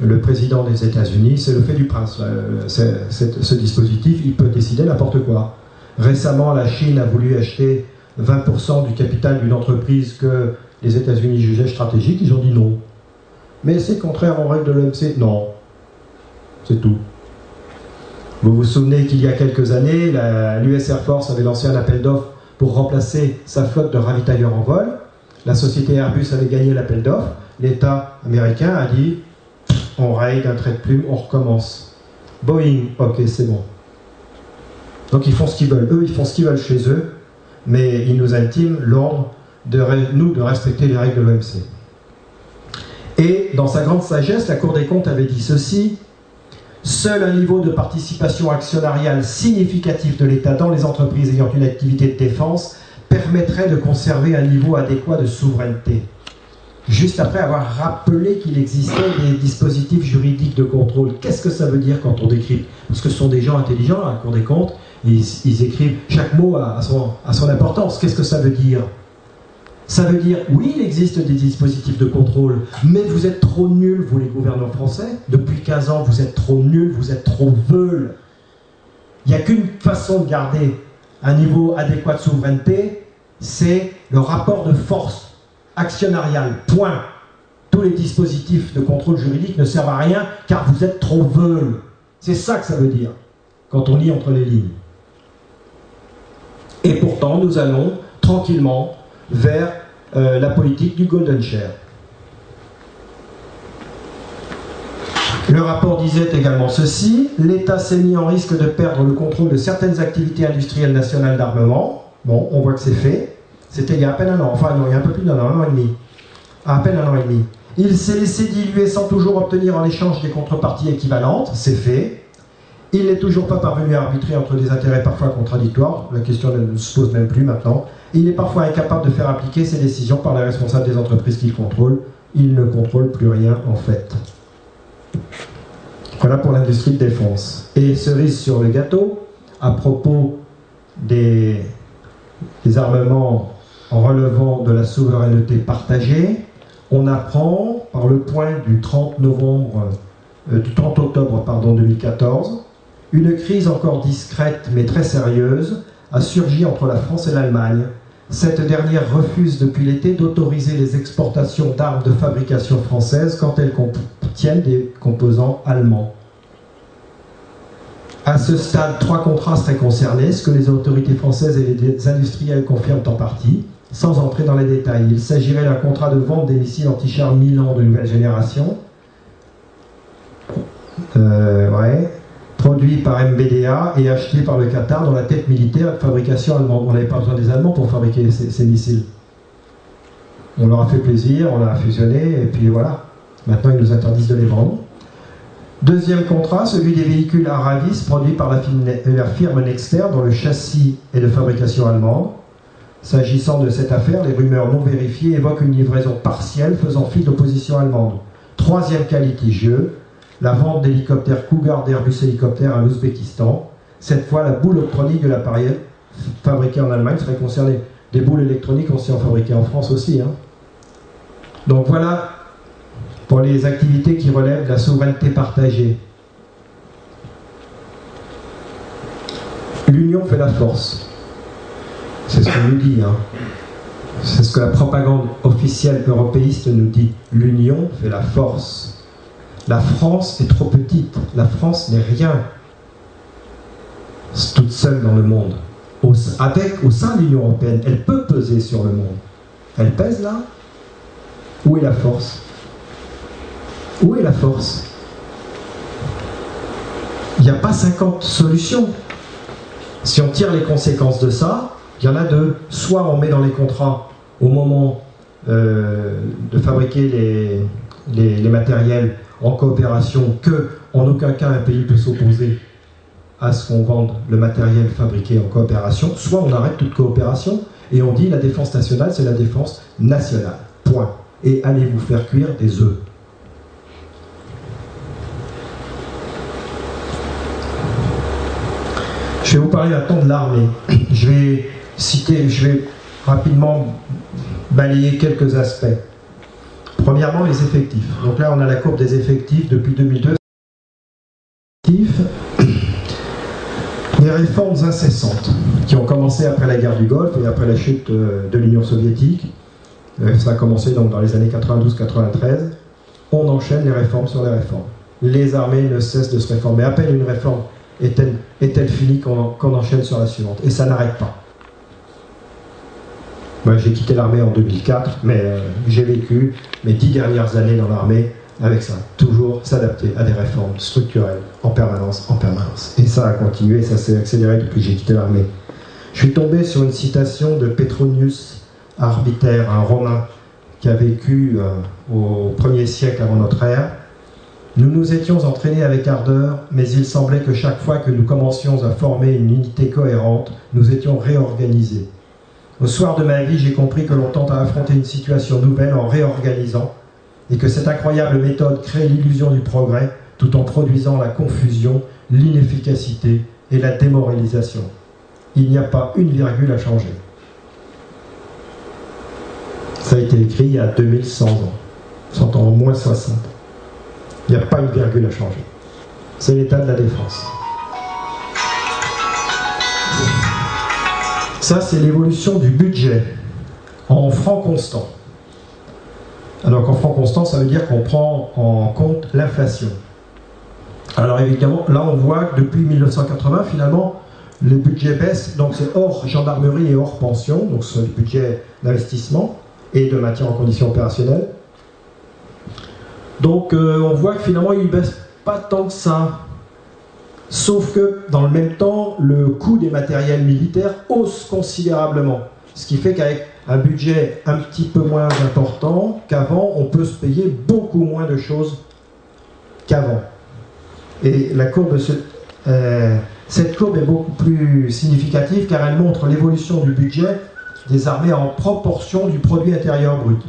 Le président des États-Unis, c'est le fait du prince. Euh, ce dispositif, il peut décider n'importe quoi. Récemment, la Chine a voulu acheter 20% du capital d'une entreprise que les États-Unis jugeaient stratégique. Ils ont dit non. Mais c'est contraire aux règles de l'OMC Non. C'est tout. Vous vous souvenez qu'il y a quelques années, l'US Air Force avait lancé un appel d'offres pour remplacer sa flotte de ravitailleurs en vol. La société Airbus avait gagné l'appel d'offres. L'État américain a dit on raye d'un trait de plume, on recommence. Boeing, ok, c'est bon. Donc ils font ce qu'ils veulent. Eux, ils font ce qu'ils veulent chez eux, mais ils nous intiment l'ordre de nous de respecter les règles de l'OMC. Et dans sa grande sagesse, la Cour des comptes avait dit ceci Seul un niveau de participation actionnariale significatif de l'État dans les entreprises ayant une activité de défense permettrait de conserver un niveau adéquat de souveraineté. Juste après avoir rappelé qu'il existait des dispositifs juridiques de contrôle. Qu'est-ce que ça veut dire quand on décrit Parce que ce sont des gens intelligents à la Cour des comptes, ils, écrivent chaque mot à son, son importance. Qu'est-ce que ça veut dire? Ça veut dire, oui, il existe des dispositifs de contrôle, mais vous êtes trop nuls, vous les gouvernants français. Depuis 15 ans, vous êtes trop nuls, vous êtes trop veules. Il n'y a qu'une façon de garder un niveau adéquat de souveraineté, c'est le rapport de force actionnariale. Point. Tous les dispositifs de contrôle juridique ne servent à rien car vous êtes trop veules. C'est ça que ça veut dire quand on lit entre les lignes. Et pourtant, nous allons tranquillement vers euh, la politique du Golden Share. Le rapport disait également ceci l'État s'est mis en risque de perdre le contrôle de certaines activités industrielles nationales d'armement. Bon, on voit que c'est fait. C'était il y a à peine un an, enfin non, il y a un peu plus d'un an, un an et demi. À peine un an et demi. Il s'est laissé diluer sans toujours obtenir en échange des contreparties équivalentes, c'est fait. Il n'est toujours pas parvenu à arbitrer entre des intérêts parfois contradictoires, la question ne se pose même plus maintenant. Il est parfois incapable de faire appliquer ses décisions par les responsables des entreprises qu'il contrôle. Il ne contrôle plus rien en fait. Voilà pour l'industrie de défense. Et cerise sur le gâteau, à propos des, des armements en relevant de la souveraineté partagée, on apprend par le point du 30 novembre, euh, du 30 octobre pardon, 2014, une crise encore discrète mais très sérieuse a surgi entre la France et l'Allemagne. Cette dernière refuse depuis l'été d'autoriser les exportations d'armes de fabrication française quand elles contiennent des composants allemands. À ce stade, trois contrats seraient concernés, ce que les autorités françaises et les industriels confirment en partie, sans entrer dans les détails. Il s'agirait d'un contrat de vente des missiles anti-chars Milan de nouvelle génération. Euh, produit par MBDA et acheté par le Qatar dans la tête militaire de fabrication allemande. On n'avait pas besoin des Allemands pour fabriquer ces, missiles. On leur a fait plaisir, on a fusionné, et puis voilà. Maintenant, ils nous interdisent de les vendre. Deuxième contrat, celui des véhicules Aravis produits par la firme Nexter, dont le châssis est de fabrication allemande. S'agissant de cette affaire, les rumeurs non vérifiées évoquent une livraison partielle faisant fi d'opposition allemande. Troisième cas litigieux, la vente d'hélicoptères Cougar d'Airbus Hélicoptère à l'Ouzbékistan. Cette fois, la boule électronique de l'appareil fabriqué en Allemagne serait concernée. Des boules électroniques aussi en fabriquées en France aussi. Hein. Donc voilà pour les activités qui relèvent de la souveraineté partagée. L'union fait la force. C'est ce qu'on nous dit. Hein. C'est ce que la propagande officielle européiste nous dit. L'union fait la force. La France est trop petite. La France n'est rien. toute seule dans le monde. avec, au sein de l'Union européenne, elle peut peser sur le monde. Elle pèse là Où est la force? Où est la force? Il n'y a pas 50 solutions. Si on tire les conséquences de ça, il y en a deux. Soit on met dans les contrats au moment euh, de fabriquer les, matériels en coopération que en aucun cas un pays peut s'opposer à ce qu'on vende le matériel fabriqué en coopération, soit on arrête toute coopération et on dit la défense nationale, c'est la défense nationale. Point. Et allez vous faire cuire des œufs? Je vais vous parler maintenant de l'armée. Je vais citer, je vais rapidement balayer quelques aspects. Premièrement, les effectifs. Donc là, on a la courbe des effectifs depuis 2002. Les réformes incessantes qui ont commencé après la guerre du Golfe et après la chute euh, de l'Union soviétique. Euh, ça a commencé donc dans les années 92-93. On enchaîne les réformes sur les réformes. Les armées ne cessent de se réformer. À peine une réforme est-elle est finie qu'on enchaîne sur la suivante. Et ça n'arrête pas. Moi, j'ai quitté l'armée en 2004, mais euh, j'ai vécu mes dix dernières années dans l'armée avec ça. Toujours s'adapter à des réformes structurelles en permanence, en permanence. Et ça a continué, ça s'est accéléré depuis que j'ai quitté l'armée. Je suis tombé sur une citation de Petronius Arbiter, un Romain qui a vécu euh, au 1er siècle avant notre ère. Nous nous étions entraînés avec ardeur, mais il semblait que chaque fois que nous commencions à former une unité cohérente, nous étions réorganisés. Au soir de ma vie, j'ai compris que l'on tente à affronter une situation nouvelle en réorganisant, et que cette incroyable méthode crée l'illusion du progrès tout en produisant la confusion, l'inefficacité et la démoralisation. Il n'y a pas une virgule à changer. Ça a été écrit il y a 2100 ans, 100 ans, au moins 60. Il n'y a pas une virgule à changer. C'est l'état de la défense. Ça, c'est l'évolution du budget en francs constants. Alors qu'en francs constants, ça veut dire qu'on prend en compte l'inflation. Alors évidemment, là on voit que depuis 1980, finalement, le budget baisse, donc c'est hors gendarmerie et hors pension, donc c'est le budget d'investissement et de maintien en condition opérationnelle. Donc euh, on voit que finalement il ne baisse pas tant que ça. Sauf que dans le même temps, le coût des matériels militaires hausse considérablement. Ce qui fait qu'avec un budget un petit peu moins important qu'avant, on peut se payer beaucoup moins de choses qu'avant. Et la courbe, euh, cette courbe est beaucoup plus significative car elle montre l'évolution du budget des armées en proportion du produit intérieur brut.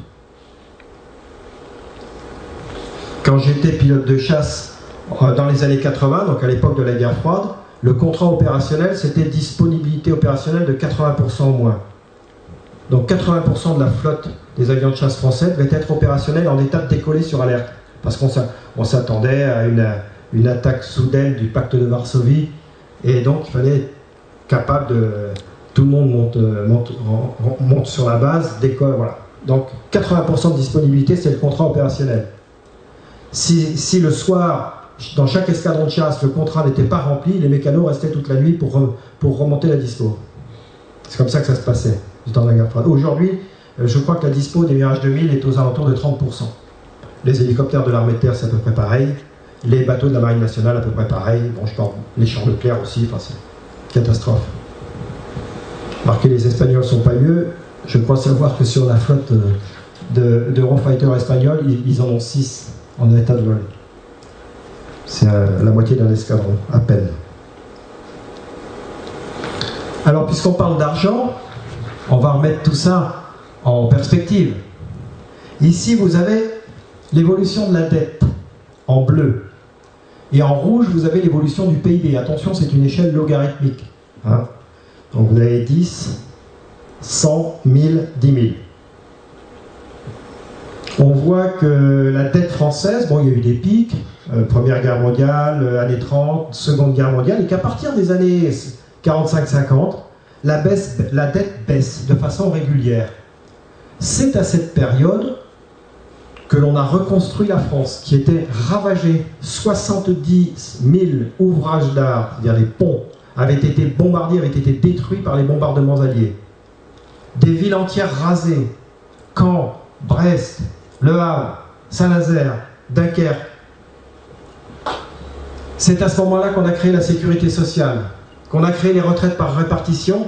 Quand j'étais pilote de chasse euh, dans les années 80, donc à l'époque de la guerre froide, le contrat opérationnel, c'était disponibilité opérationnelle de 80% au moins. Donc 80% de la flotte des avions de chasse français devait être opérationnelle en état de décoller sur alerte. Parce qu'on s'attendait à une, attaque soudaine du pacte de Varsovie. Et donc il fallait être capable de... Tout le monde monte, monte, monte sur la base, décolle, voilà. Donc 80% de disponibilité, c'est le contrat opérationnel. Si, le soir, dans chaque escadron de chasse, le contrat n'était pas rempli, les mécanos restaient toute la nuit pour, pour remonter la dispo. C'est comme ça que ça se passait du temps de la guerre froide. Aujourd'hui, euh, je crois que la dispo des Mirage 2000 est aux alentours de 30%. Les hélicoptères de l'armée de terre, c'est à peu près pareil. Les bateaux de la marine nationale, à peu près pareil. Bon, je parle les champs de clair aussi, enfin, c'est catastrophe. que les Espagnols sont pas mieux. Je crois savoir que sur la flotte euh, de, de espagnols, ils, en ont 6 en état de vol. C'est euh, la moitié d'un escadron, à peine. Alors, puisqu'on parle d'argent, on va remettre tout ça en perspective. Ici, vous avez l'évolution de la dette en bleu. Et en rouge, vous avez l'évolution du PIB. Attention, c'est une échelle logarithmique. Hein. Donc vous avez 10, 100, 1000, 10 000. On voit que la dette française, bon, il y a eu des pics, euh, Première Guerre mondiale, euh, années 30, Seconde Guerre mondiale, et qu'à partir des années 45-50, la, la dette baisse de façon régulière. C'est à cette période que l'on a reconstruit la France, qui était ravagée. 70 000 ouvrages d'art, c'est-à-dire les ponts, avaient été bombardés, avaient été détruits par les bombardements alliés. Des villes entières rasées. Caen, Brest, Le Havre, Saint-Nazaire, Dunkerque. C'est à ce moment-là qu'on a créé la sécurité sociale, qu'on a créé les retraites par répartition,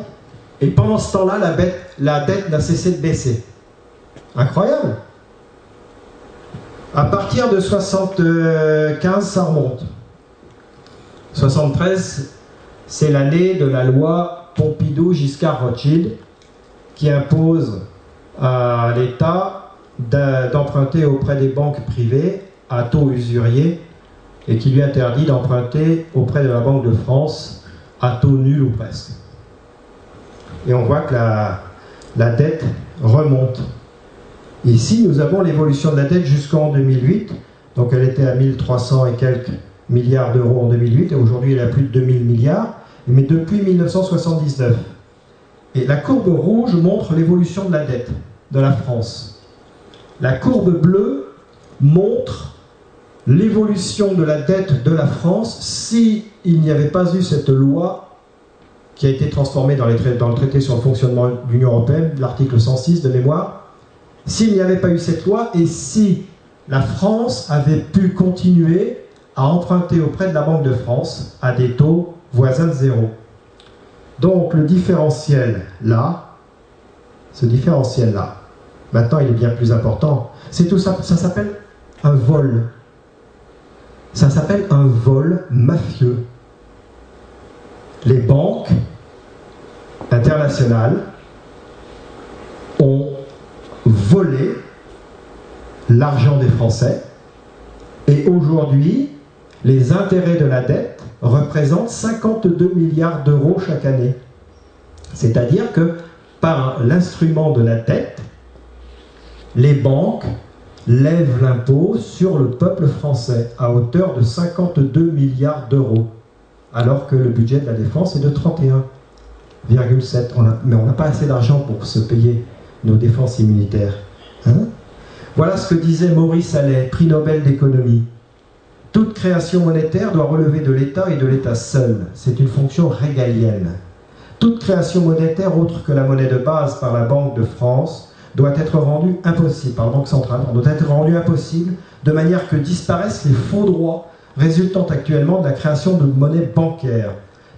et pendant ce temps-là, la, la dette n'a cessé de baisser. Incroyable à partir de 75, ça remonte. 73, c'est l'année de la loi Pompidou-Giscard-Rothschild qui impose à l'État d'emprunter auprès des banques privées à taux usurier et qui lui interdit d'emprunter auprès de la Banque de France à taux nul ou presque. Et on voit que la, la dette remonte. Ici, nous avons l'évolution de la dette jusqu'en 2008. Donc elle était à 1300 et quelques milliards d'euros en 2008 et aujourd'hui elle est à plus de 2000 milliards, mais depuis 1979. Et la courbe rouge montre l'évolution de la dette de la France. La courbe bleue montre l'évolution de la dette de la France si n'y avait pas eu cette loi qui a été transformée dans, dans le traité sur le fonctionnement de l'Union européenne, l'article 106 de mémoire, s'il n'y avait pas eu cette loi et si la France avait pu continuer à emprunter auprès de la Banque de France à des taux voisins de zéro. Donc le différentiel là, ce différentiel là, maintenant il est bien plus important. C'est tout ça, ça s'appelle un vol. Ça s'appelle un vol mafieux. Les banques internationales ont voler l'argent des Français. Et aujourd'hui, les intérêts de la dette représentent 52 milliards d'euros chaque année. C'est-à-dire que par l'instrument de la dette, les banques lèvent l'impôt sur le peuple français à hauteur de 52 milliards d'euros, alors que le budget de la défense est de 31,7. Mais on n'a pas assez d'argent pour se payer nos défenses immunitaires. Hein? Voilà ce que disait Maurice Allais, prix Nobel d'économie. Toute création monétaire doit relever de l'État et de l'État seul. C'est une fonction régalienne. Toute création monétaire autre que la monnaie de base par la Banque de France doit être rendue impossible, par la Banque centrale, doit être rendue impossible de manière que disparaissent les faux droits résultant actuellement de la création de monnaie bancaire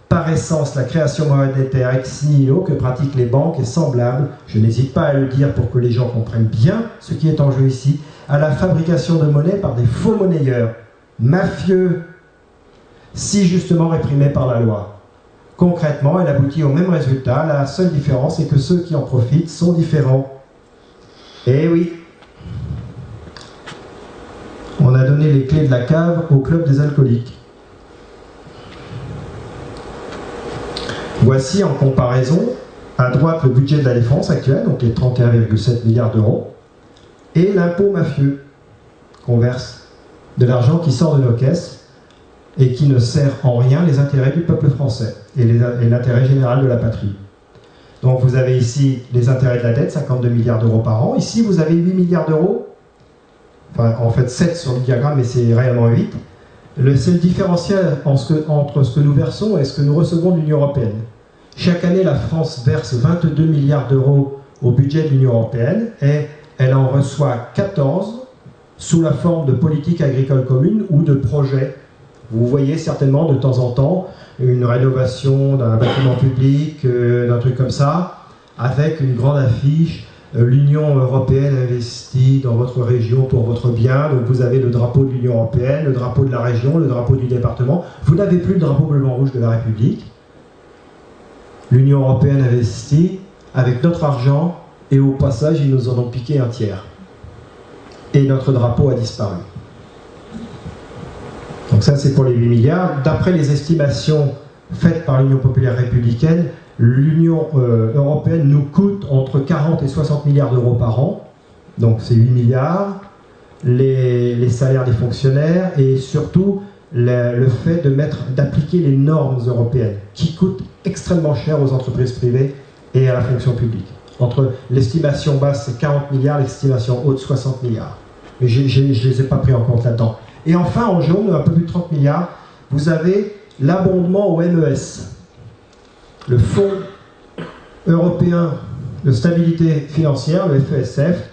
par essence, la création monétaire ex nihilo que pratiquent les banques est semblable, je n'hésite pas à le dire pour que les gens comprennent bien ce qui est en jeu ici, à la fabrication de monnaie par des faux monnayeurs, mafieux, si justement réprimés par la loi. Concrètement, elle aboutit au même résultat, la seule différence est que ceux qui en profitent sont différents. Eh oui, on a donné les clés de la cave au club des alcooliques. Voici en comparaison à droite le budget de la défense actuel, donc les 31,7 milliards d'euros, et l'impôt mafieux qu'on verse, de l'argent qui sort de nos caisses et qui ne sert en rien les intérêts du peuple français et l'intérêt général de la patrie. Donc vous avez ici les intérêts de la dette, 52 milliards d'euros par an. Ici, vous avez 8 milliards d'euros, enfin en fait 7 sur le diagramme, mais c'est réellement 8. C'est le différentiel entre ce que nous versons et ce que nous recevons de l'Union européenne. Chaque année, la France verse 22 milliards d'euros au budget de l'Union européenne et elle en reçoit 14 sous la forme de politique agricole commune ou de projets. Vous voyez certainement de temps en temps une rénovation d'un bâtiment public, euh, d'un truc comme ça, avec une grande affiche euh, l'Union européenne investit dans votre région pour votre bien. Donc vous avez le drapeau de l'Union européenne, le drapeau de la région, le drapeau du département. Vous n'avez plus le drapeau bleu-blanc-rouge de la République l'Union européenne investit avec notre argent et au passage, ils nous en ont piqué un tiers. Et notre drapeau a disparu. Donc ça, c'est pour les 8 milliards. D'après les estimations faites par l'Union populaire républicaine, l'Union euh, européenne nous coûte entre 40 et 60 milliards d'euros par an. Donc c'est 8 milliards. Les, salaires des fonctionnaires et surtout le, fait d'appliquer les normes européennes, qui coûtent extrêmement cher aux entreprises privées et à la fonction publique. Entre l'estimation basse, c'est 40 milliards, l'estimation haute, 60 milliards. Mais je ne les ai pas pris en compte là-dedans. Et enfin, en jaune, un peu plus de 30 milliards, vous avez l'abondement au MES, le Fonds européen de stabilité financière, le FESF,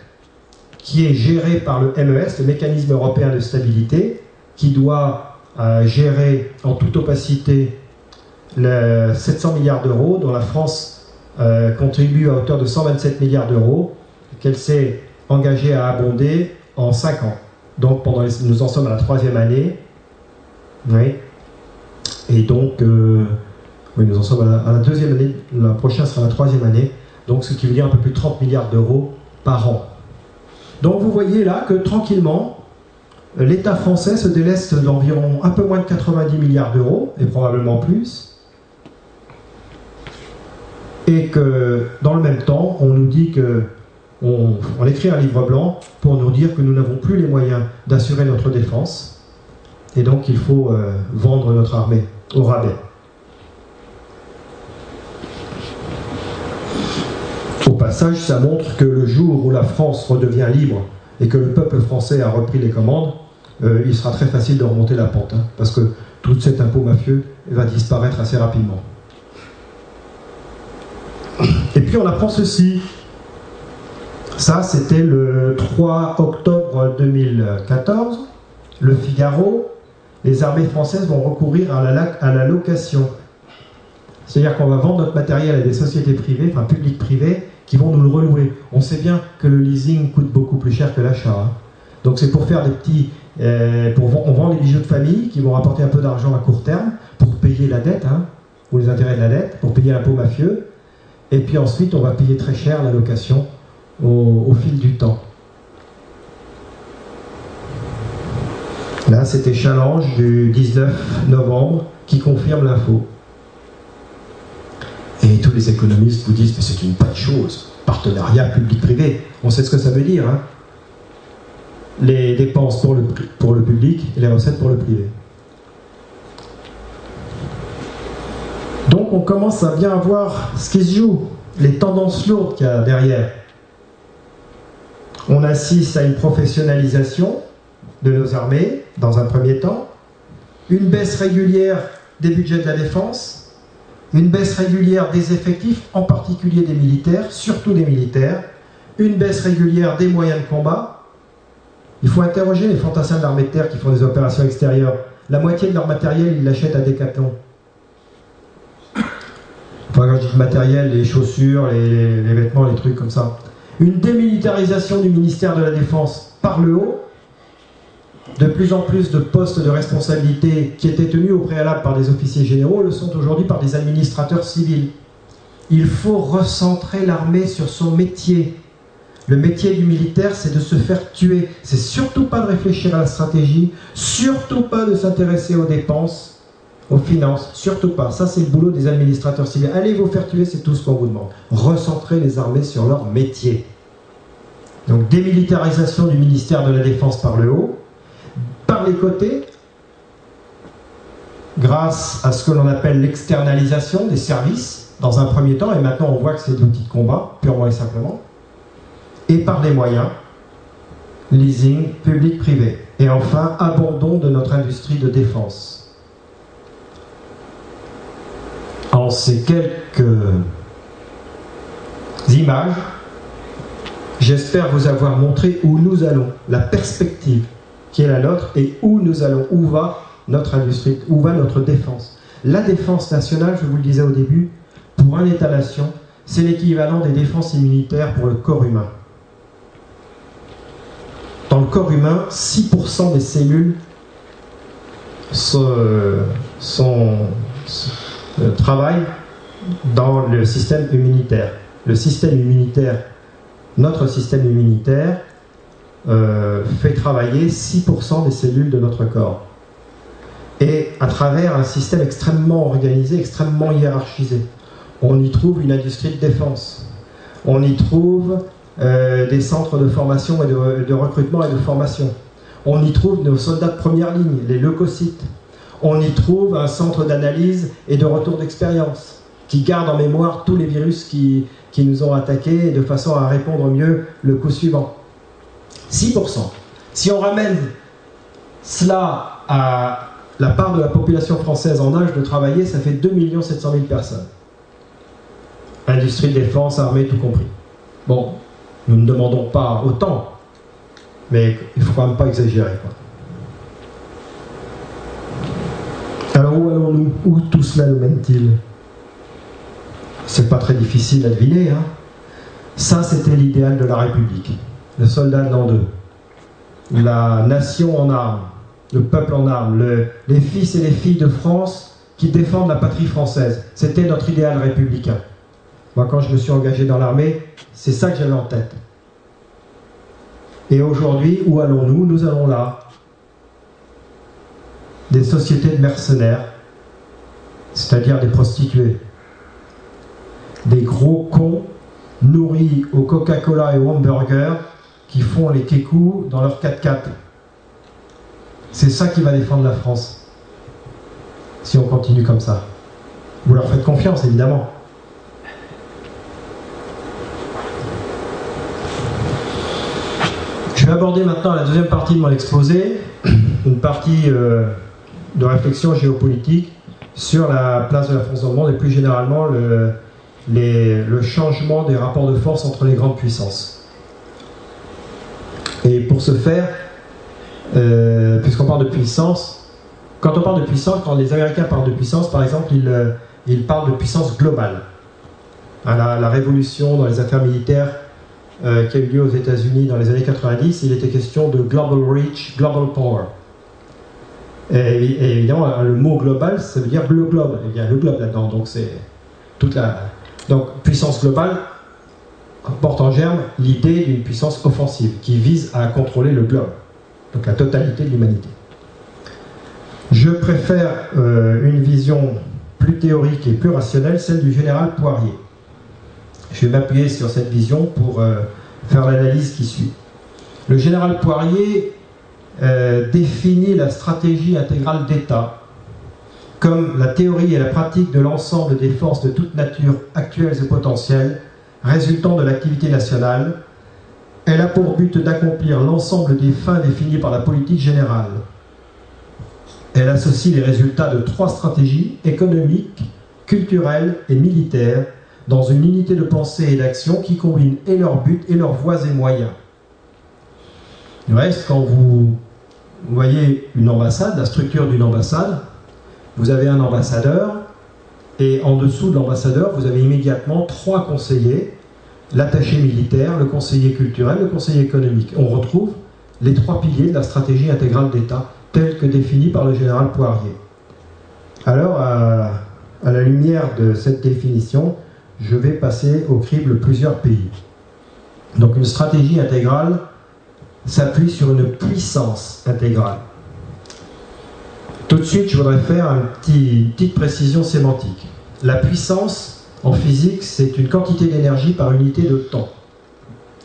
qui est géré par le MES, le mécanisme européen de stabilité, qui doit euh, gérer en toute opacité les 700 milliards d'euros, dont la France euh, contribue à hauteur de 127 milliards d'euros, qu'elle s'est engagée à abonder en 5 ans. Donc nous en sommes à la troisième année. Oui. Et donc, euh, oui, nous en sommes à la, deuxième année. La prochaine sera la troisième année. Donc, ce qui veut dire un peu plus de 30 milliards d'euros par an. Donc, vous voyez là que tranquillement, l'État français se déleste d'environ un peu moins de 90 milliards d'euros, et probablement plus. Et que dans le même temps, on nous dit que on, écrit un livre blanc pour nous dire que nous n'avons plus les moyens d'assurer notre défense, et donc il faut euh, vendre notre armée au rabais. Au passage, ça montre que le jour où la France redevient libre et que le peuple français a repris les commandes, euh, il sera très facile de remonter la pente, hein, parce que tout cet impôt mafieux va disparaître assez rapidement. Et puis on apprend ceci, ça, c'était le 3 octobre 2014. Le Figaro, les armées françaises vont recourir à la, location. C'est-à-dire qu'on va vendre notre matériel à des sociétés privées, enfin publiques privées, qui vont nous le relouer. On sait bien que le leasing coûte beaucoup plus cher que l'achat. Hein. Donc c'est pour faire des petits... Euh, pour, on vend les bijoux de famille qui vont rapporter un peu d'argent à court terme pour payer la dette, hein, ou les intérêts de la dette, pour payer l'impôt mafieux. Et puis ensuite, on va payer très cher la location au, fil du temps. Là, c'était Challenge du 19 novembre qui confirme l'info. Et tous les économistes vous disent que c'est une bonne chose. Partenariat public-privé. On sait ce que ça veut dire. Hein. les dépenses pour le, pour le public et les recettes pour le privé. Donc on commence à bien voir ce qui se joue, les tendances lourdes qu'il y a derrière on assiste à une professionnalisation de nos armées, dans un premier temps, une baisse régulière des budgets de la défense, une baisse régulière des effectifs, en particulier des militaires, surtout des militaires, une baisse régulière des moyens de combat. Il faut interroger les fantassins de l'armée de terre qui font des opérations extérieures. La moitié de leur matériel, ils l'achètent à Decathlon. Enfin, quand je dis matériel, les chaussures, les vêtements, les trucs comme ça une démilitarisation du ministère de la Défense par le haut, de plus en plus de postes de responsabilité qui étaient tenus au préalable par des officiers généraux le sont aujourd'hui par des administrateurs civils. Il faut recentrer l'armée sur son métier. Le métier du militaire, c'est de se faire tuer. C'est surtout pas de réfléchir à la stratégie, surtout pas de s'intéresser aux dépenses, aux finances, surtout pas. Ça, c'est le boulot des administrateurs civils. Allez vous faire tuer, c'est tout ce qu'on vous demande. Recentrer les armées sur leur métier. Donc démilitarisation du ministère de la Défense par le haut, par les côtés, grâce à ce que l'on appelle l'externalisation des services, dans un premier temps, et maintenant on voit que c'est d'outils de combat, purement et simplement, et par les moyens, leasing public-privé. Et enfin, abandon de notre industrie de défense. En ces quelques images, J'espère vous avoir montré où nous allons, la perspective qui est la nôtre et où nous allons, où va notre industrie, où va notre défense. La défense nationale, je vous le disais au début, pour un État-nation, c'est l'équivalent des défenses immunitaires pour le corps humain. Dans le corps humain, 6% des cellules euh, travaillent dans le système immunitaire. Le système immunitaire notre système immunitaire euh, fait travailler 6% des cellules de notre corps. Et à travers un système extrêmement organisé, extrêmement hiérarchisé. On y trouve une industrie de défense. On y trouve euh, des centres de formation et de, recrutement et de formation. On y trouve nos soldats de première ligne, les leucocytes. on y trouve un centre d'analyse et de retour d'expérience qui garde en mémoire tous les virus qui, qui nous ont attaqués de façon à répondre mieux le coup suivant. 6%. Si on ramène cela à la part de la population française en âge de travailler, ça fait 2 700 000 personnes. Industrie défense, armée, tout compris. Bon, nous ne demandons pas autant, mais il ne faut quand même pas exagérer. Alors où allons-nous? Où tout cela nous mène-t-il C'est pas très difficile à deviner. Hein Ça, c'était l'idéal de la République. Le soldat de l'an 2. La nation en armes le peuple en armes, les fils et les filles de France qui défendent la patrie française. C'était notre idéal républicain. Moi, quand je me suis engagé dans l'armée, c'est ça que j'avais en tête. Et aujourd'hui, où allons-nous? Nous allons là. Des sociétés de mercenaires, c'est-à-dire des prostituées. Des gros cons nourris au Coca-Cola et au hamburger qui font les kékous dans leur 4x4. C'est ça qui va défendre la France. Si on continue comme ça. Vous leur faites confiance, évidemment. Je vais aborder maintenant la deuxième partie de mon exposé, une partie euh, de réflexion géopolitique sur la place de la France dans le monde et plus généralement le, le changement des rapports de force entre les grandes puissances. Et pour ce faire, euh, puisqu'on parle de puissance. Quand on parle de puissance, quand les Américains parlent de puissance, par exemple, ils, euh, parlent de puissance globale. À la, révolution dans les affaires militaires euh, qui a eu lieu aux États-Unis dans les années 90, il était question de global reach, global power. Et, évidemment, le mot global, ça veut dire le globe. Il y a le globe là-dedans, donc c'est toute la. Donc, puissance globale porte en germe l'idée d'une puissance offensive qui vise à contrôler le globe donc la totalité de l'humanité. Je préfère euh, une vision plus théorique et plus rationnelle, celle du général Poirier. Je vais m'appuyer sur cette vision pour euh, faire l'analyse qui suit. Le général Poirier euh, définit la stratégie intégrale d'État comme la théorie et la pratique de l'ensemble des forces de toute nature actuelles et potentielles résultant de l'activité nationale elle a pour but d'accomplir l'ensemble des fins définies par la politique générale. Elle associe les résultats de trois stratégies économiques, culturelles et militaires dans une unité de pensée et d'action qui combinent et leurs buts et leurs voies et moyens. Du reste, quand vous voyez une ambassade, la structure d'une ambassade, vous avez un ambassadeur et en dessous de l'ambassadeur, vous avez immédiatement trois conseillers l'attaché militaire, le conseiller culturel, le conseiller économique. On retrouve les trois piliers de la stratégie intégrale d'État telle que définie par le général Poirier. Alors, à, la lumière de cette définition, je vais passer au crible plusieurs pays. Donc une stratégie intégrale s'appuie sur une puissance intégrale. Tout de suite, je voudrais faire une petite précision sémantique. La puissance, en physique, c'est une quantité d'énergie par unité de temps.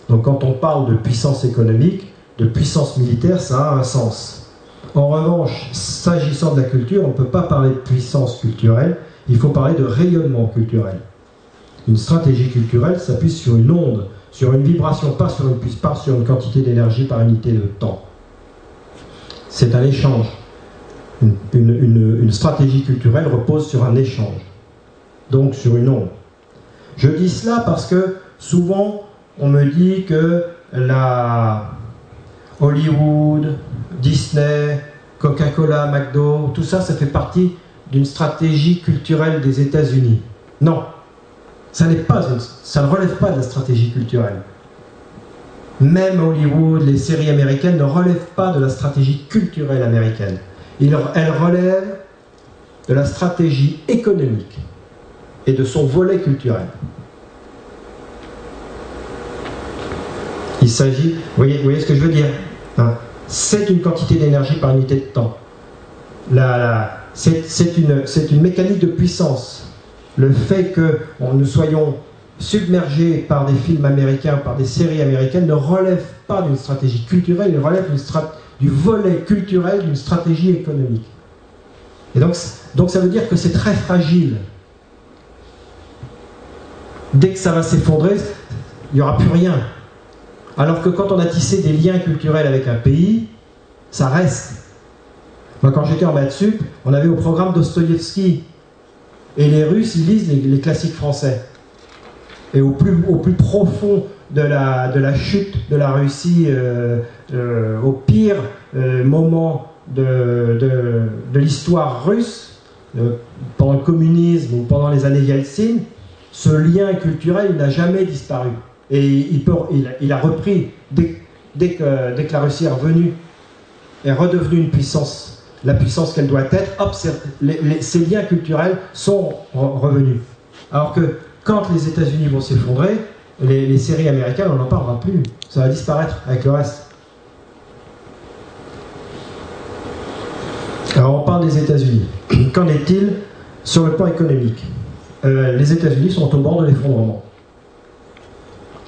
Donc quand on parle de puissance économique, de puissance militaire, ça a un sens. En revanche, s'agissant de la culture, on ne peut pas parler de puissance culturelle, il faut parler de rayonnement culturel. Une stratégie culturelle s'appuie sur une onde, sur une vibration, pas sur une, pas sur une quantité d'énergie par unité de temps. C'est un échange. Une stratégie culturelle repose sur un échange donc sur une onde. Je dis cela parce que souvent on me dit que la Hollywood, Disney, Coca-Cola, McDo, tout ça, ça fait partie d'une stratégie culturelle des États-Unis. Non, ça, ça ne relève pas de la stratégie culturelle. Même Hollywood, les séries américaines ne relèvent pas de la stratégie culturelle américaine. Elles relèvent de la stratégie économique et de son volet culturel. Il s'agit, vous voyez, ce que je veux dire hein C'est une quantité d'énergie par unité de temps. c'est une, mécanique de puissance. Le fait que nous soyons submergés par des films américains, par des séries américaines, ne relève pas d'une stratégie culturelle, il relève du volet culturel d'une stratégie économique. Et donc, ça veut dire que c'est très fragile. Dès que ça va s'effondrer, il n'y aura plus rien. Alors que quand on a tissé des liens culturels avec un pays, ça reste. Moi, quand j'étais en maths sup, on avait au programme Dostoïevski. Et les Russes, ils lisent les, classiques français. Et au plus, profond de la, de la chute de la Russie, euh, euh, au pire euh, moment de, l'histoire russe, pendant le communisme ou pendant les années Yeltsin, ce lien culturel n'a jamais disparu. Et il, a repris, dès, que, la Russie est revenue, est redevenue une puissance, la puissance qu'elle doit être, ces liens culturels sont revenus. Alors que quand les États-Unis vont s'effondrer, les, séries américaines, on n'en parlera plus. Ça va disparaître avec le reste. Alors on parle des États-Unis. Qu'en est-il sur le plan économique? Euh, Les États-Unis sont au bord de l'effondrement.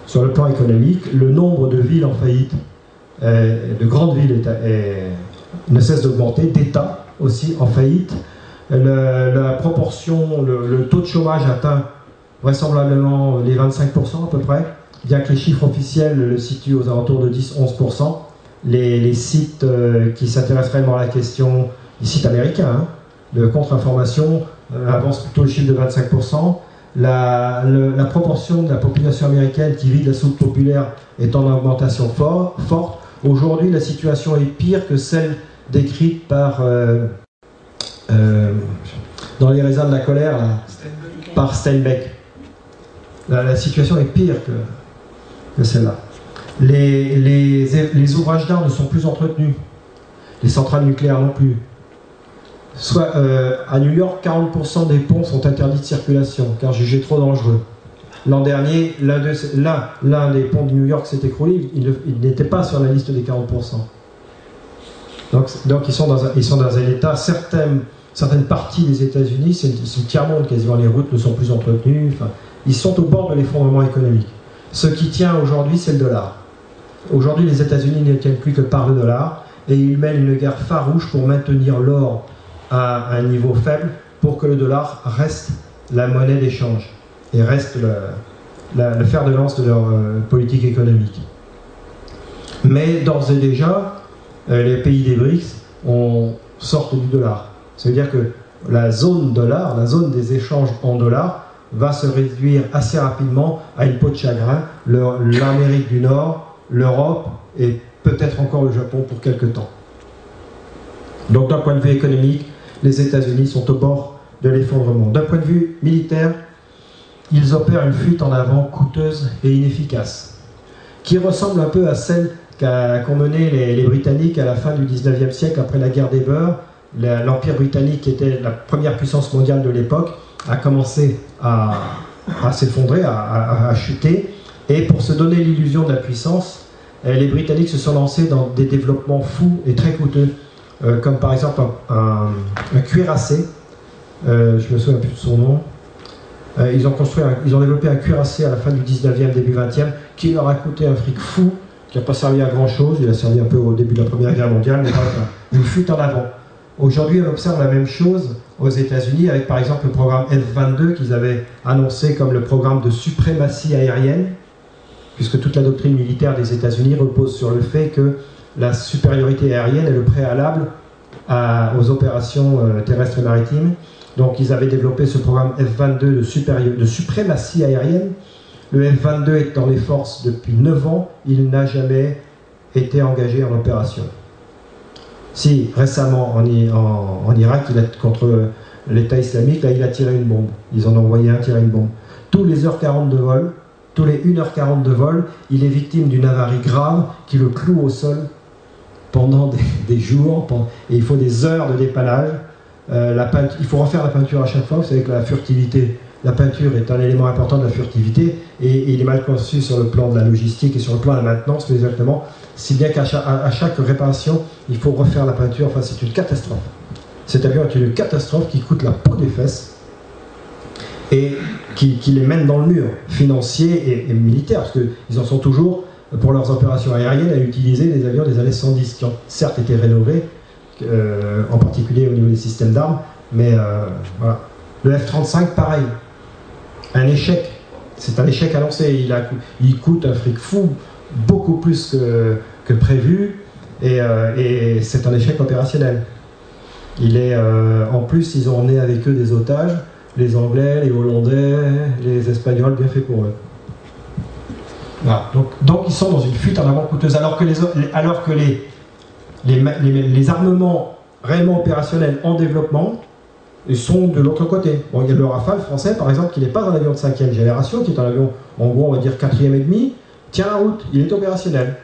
Sur le plan économique, le nombre de villes en faillite, euh, de grandes villes, ne cesse d'augmenter, d'États aussi en faillite. la proportion, le, taux de chômage atteint vraisemblablement les 25% à peu près, bien que les chiffres officiels le situent aux alentours de 10-11%. Les, sites euh, qui s'intéressent vraiment à la question, les sites américains, hein, de contre-information, euh, avancent plutôt le chiffre de 25%. La, la, proportion de la population américaine qui vit de la soupe populaire est en augmentation forte. Aujourd'hui, la situation est pire que celle décrite par, euh, dans les raisins de la colère, par Steinbeck la, situation est pire que, celle-là. Les, les, ouvrages d'art ne sont plus entretenus, les centrales nucléaires non plus. Soit, euh, à New York, 40% des ponts sont interdits de circulation car jugés trop dangereux. L'an dernier, l'un des ponts de New York s'est écroulé, il, n'était pas sur la liste des 40%. Donc, ils, sont dans un, état, certaines, parties des États-Unis, c'est le tiers-monde quasiment, les routes ne sont plus entretenues. Ils sont au bord de l'effondrement économique. Ce qui tient aujourd'hui, c'est le dollar. Aujourd'hui, les États-Unis ne tiennent plus que par le dollar et ils mènent une guerre farouche pour maintenir l'or à un niveau faible pour que le dollar reste la monnaie d'échange et reste le, fer de lance de leur euh, politique économique. Mais d'ores et déjà, euh, les pays des BRICS ont, sortent du dollar. C'est-à-dire que la zone dollar, la zone des échanges en dollars, va se réduire assez rapidement à une peau de chagrin, l'Amérique du Nord, l'Europe et peut-être encore le Japon pour quelque temps. Donc d'un point de vue économique, les États-Unis sont au bord de l'effondrement. D'un point de vue militaire, ils opèrent une fuite en avant coûteuse et inefficace, qui ressemble un peu à celle qu'ont menée les, Britanniques à la fin du 19e siècle après la guerre des beurs. L'Empire britannique était la première puissance mondiale de l'époque a commencé à, s'effondrer, à, chuter. Et pour se donner l'illusion de la puissance, eh, les Britanniques se sont lancés dans des développements fous et très coûteux, euh, comme par exemple un, cuirassé, euh, je me souviens plus de son nom. Euh, ils, ont construit ils ont développé un cuirassé à la fin du 19e, début 20e, qui leur a coûté un fric fou, qui n'a pas servi à grand chose. Il a servi un peu au début de la Première Guerre mondiale, mais une fuite en avant. Aujourd'hui, on observe la même chose aux États-Unis avec par exemple le programme F-22 qu'ils avaient annoncé comme le programme de suprématie aérienne, puisque toute la doctrine militaire des États-Unis repose sur le fait que la supériorité aérienne est le préalable aux opérations euh, terrestres et maritimes. Donc ils avaient développé ce programme F-22 de, suprématie aérienne. Le F-22 est dans les forces depuis 9 ans, il n'a jamais été engagé en opération. Si récemment en, Irak, il a, contre l'État islamique, là, il a tiré une bombe. Ils en ont envoyé un tirer une bombe. Tous les heures 40 de vol, tous les 1h40 de vol, il est victime d'une avarie grave qui le cloue au sol pendant des, jours. et il faut des heures de dépannage. Euh, il faut refaire la peinture à chaque fois. Vous savez que la furtivité, la peinture est un élément important de la furtivité et, il est mal conçu sur le plan de la logistique et sur le plan de la maintenance, plus exactement si bien qu'à chaque, réparation, il faut refaire la peinture. Enfin, c'est une catastrophe. Cet avion est une catastrophe qui coûte la peau des fesses et qui, les mène dans le mur, financier et, militaire, parce qu'ils en sont toujours, pour leurs opérations aériennes, à utiliser des avions des années 110, qui ont certes été rénovés, euh, en particulier au niveau des systèmes d'armes, Mais euh, voilà. Le F-35, pareil. Un échec. C'est un échec annoncé. Il, a, il coûte un fric fou, beaucoup plus que, prévu. Et, euh, et c'est un échec opérationnel. Il est, en plus, ils ont emmené avec eux des otages, les Anglais, les Hollandais, les Espagnols, bien fait pour eux. Donc, ils sont dans une fuite en avant coûteuse, alors que les, alors que les, les, les armements réellement opérationnels en développement sont de l'autre côté. Bon, il y a le Rafale français, par exemple, qui n'est pas un avion de cinquième génération, qui est un avion, en gros, on va dire quatrième et demi, tient la route, il est opérationnel.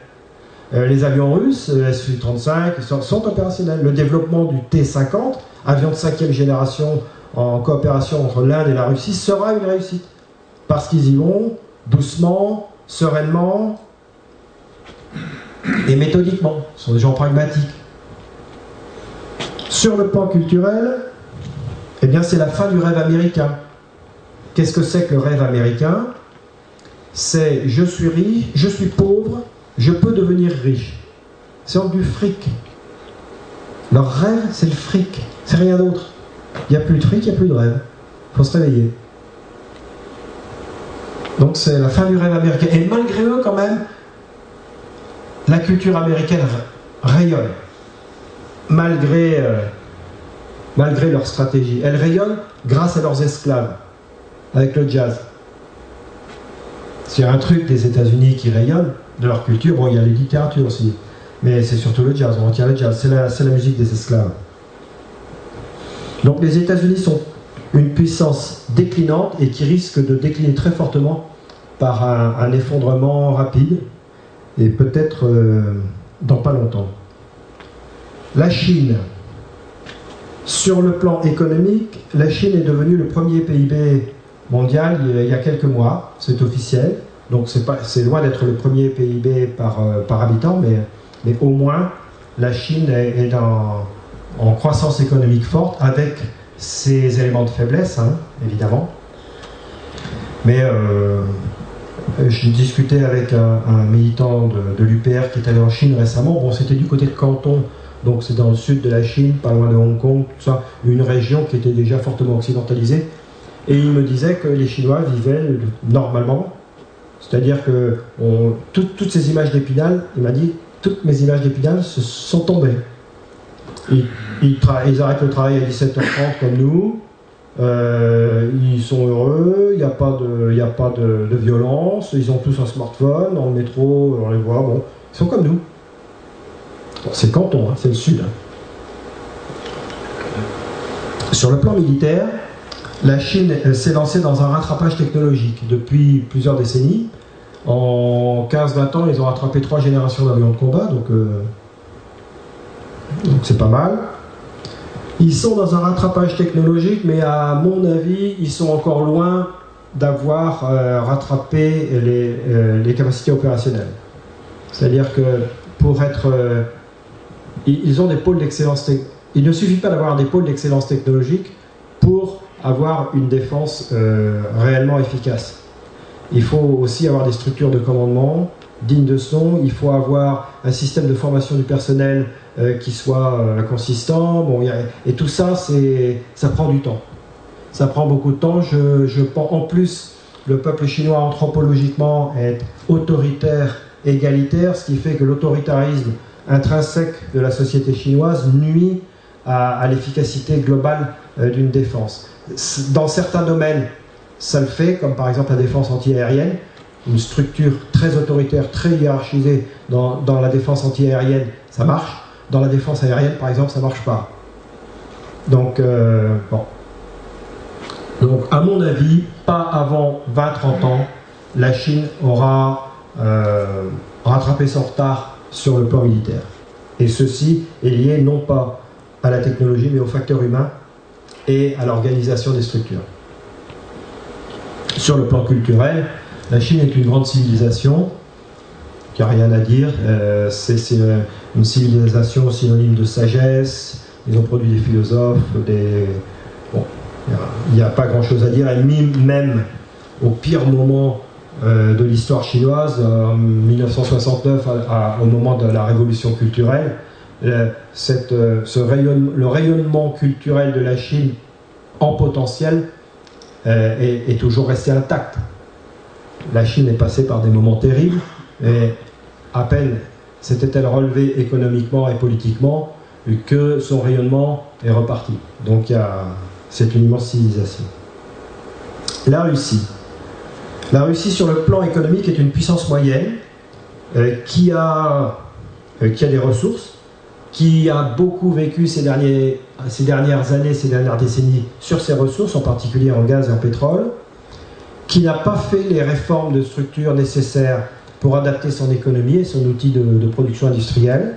Euh, les avions russes, le Su-35, sont, sont, opérationnels. Le développement du T-50, avion de cinquième génération en coopération entre l'Inde et la Russie, sera une réussite. Parce qu'ils y vont doucement, sereinement et méthodiquement. Ce sont des gens pragmatiques. Sur le plan culturel, eh bien, c'est la fin du rêve américain. Qu'est-ce que c'est que le rêve américain? C'est je suis riche, je suis pauvre, je peux devenir riche. C'est du fric. Leur rêve, c'est le fric. C'est rien d'autre. Il n'y a plus de fric, il n'y a plus de rêve. Il faut se réveiller. Donc c'est la fin du rêve américain. Et malgré eux, quand même, la culture américaine rayonne. Malgré, euh, malgré leur stratégie. Elle rayonne grâce à leurs esclaves, avec le jazz. S'il y a un truc des États-Unis qui rayonne, de leur culture, bon, il y a les littératures aussi, mais c'est surtout le jazz, on retient le jazz, c'est la, la musique des esclaves. Donc les États-Unis sont une puissance déclinante et qui risque de décliner très fortement par un, effondrement rapide et peut-être euh, dans pas longtemps. La Chine, sur le plan économique, la Chine est devenue le premier PIB mondial il y a quelques mois, c'est officiel. Donc c'est loin d'être le premier PIB par, euh, par habitant, mais, mais, au moins la Chine est, en croissance économique forte avec ses éléments de faiblesse, hein, évidemment. Mais euh, j'ai discuté avec un, militant de, de l'UPR qui est allé en Chine récemment. Bon, c'était du côté de Canton, donc c'est dans le sud de la Chine, pas loin de Hong Kong, tout ça, une région qui était déjà fortement occidentalisée. Et il me disait que les Chinois vivaient normalement c'est-à-dire que toutes ces images d'épinal, il m'a dit, toutes mes images d'épinal se sont tombées. Ils, arrêtent le travail à 17h30 comme nous, euh, ils sont heureux, il n'y a pas, de, violence, ils ont tous un smartphone, dans le métro, on les voit, bon, ils sont comme nous. c'est canton, hein, c'est le sud. Sur le plan militaire, la Chine euh, s'est lancée dans un rattrapage technologique depuis plusieurs décennies. En 15-20 ans, ils ont rattrapé trois générations d'avions de combat, euh, donc c'est pas mal. Ils sont dans un rattrapage technologique, mais à mon avis, ils sont encore loin d'avoir euh, rattrapé les, capacités opérationnelles. C'est-à-dire que pour être... ils ont des pôles d'excellence... Il ne suffit pas d'avoir des pôles d'excellence technologique pour avoir une défense euh, réellement efficace. Il faut aussi avoir des structures de commandement dignes de son, il faut avoir un système de formation du personnel euh, qui soit euh, consistant, bon, et tout ça, ça prend du temps. Ça prend beaucoup de temps. Je, je, en plus, le peuple chinois anthropologiquement est autoritaire, égalitaire, ce qui fait que l'autoritarisme intrinsèque de la société chinoise nuit à, à l'efficacité globale d'une défense. Dans certains domaines, ça le fait, comme par exemple la défense antiaérienne, une structure très autoritaire, très hiérarchisée dans, la défense antiaérienne, ça marche. Dans la défense aérienne, par exemple, ça ne marche pas. Donc, euh, bon. Donc, à mon avis, pas avant 20-30 ans, la Chine aura euh, rattrapé son retard sur le plan militaire. Et ceci est lié non pas à la technologie, mais au facteur humain et à l'organisation des structures. Sur le plan culturel, la Chine est une grande civilisation, qui n'a rien à dire. Euh, c'est une civilisation synonyme de sagesse. Ils ont produit des philosophes, des. Bon, il n'y a, pas grand-chose à dire. Et même au pire moment euh, de l'histoire chinoise, en 1969, au moment de la révolution culturelle, le, rayonnement culturel de la Chine en potentiel est, toujours resté intact. La Chine est passée par des moments terribles, et à peine s'était-elle relevée économiquement et politiquement que son rayonnement est reparti. Donc c'est une immense civilisation. La Russie. La Russie, sur le plan économique, est une puissance moyenne euh, qui, a, euh, qui a des ressources, qui a beaucoup vécu ces dernières années, ces dernières décennies sur ses ressources, en particulier en gaz et en pétrole, qui n'a pas fait les réformes de structure nécessaires pour adapter son économie et son outil de, production industrielle,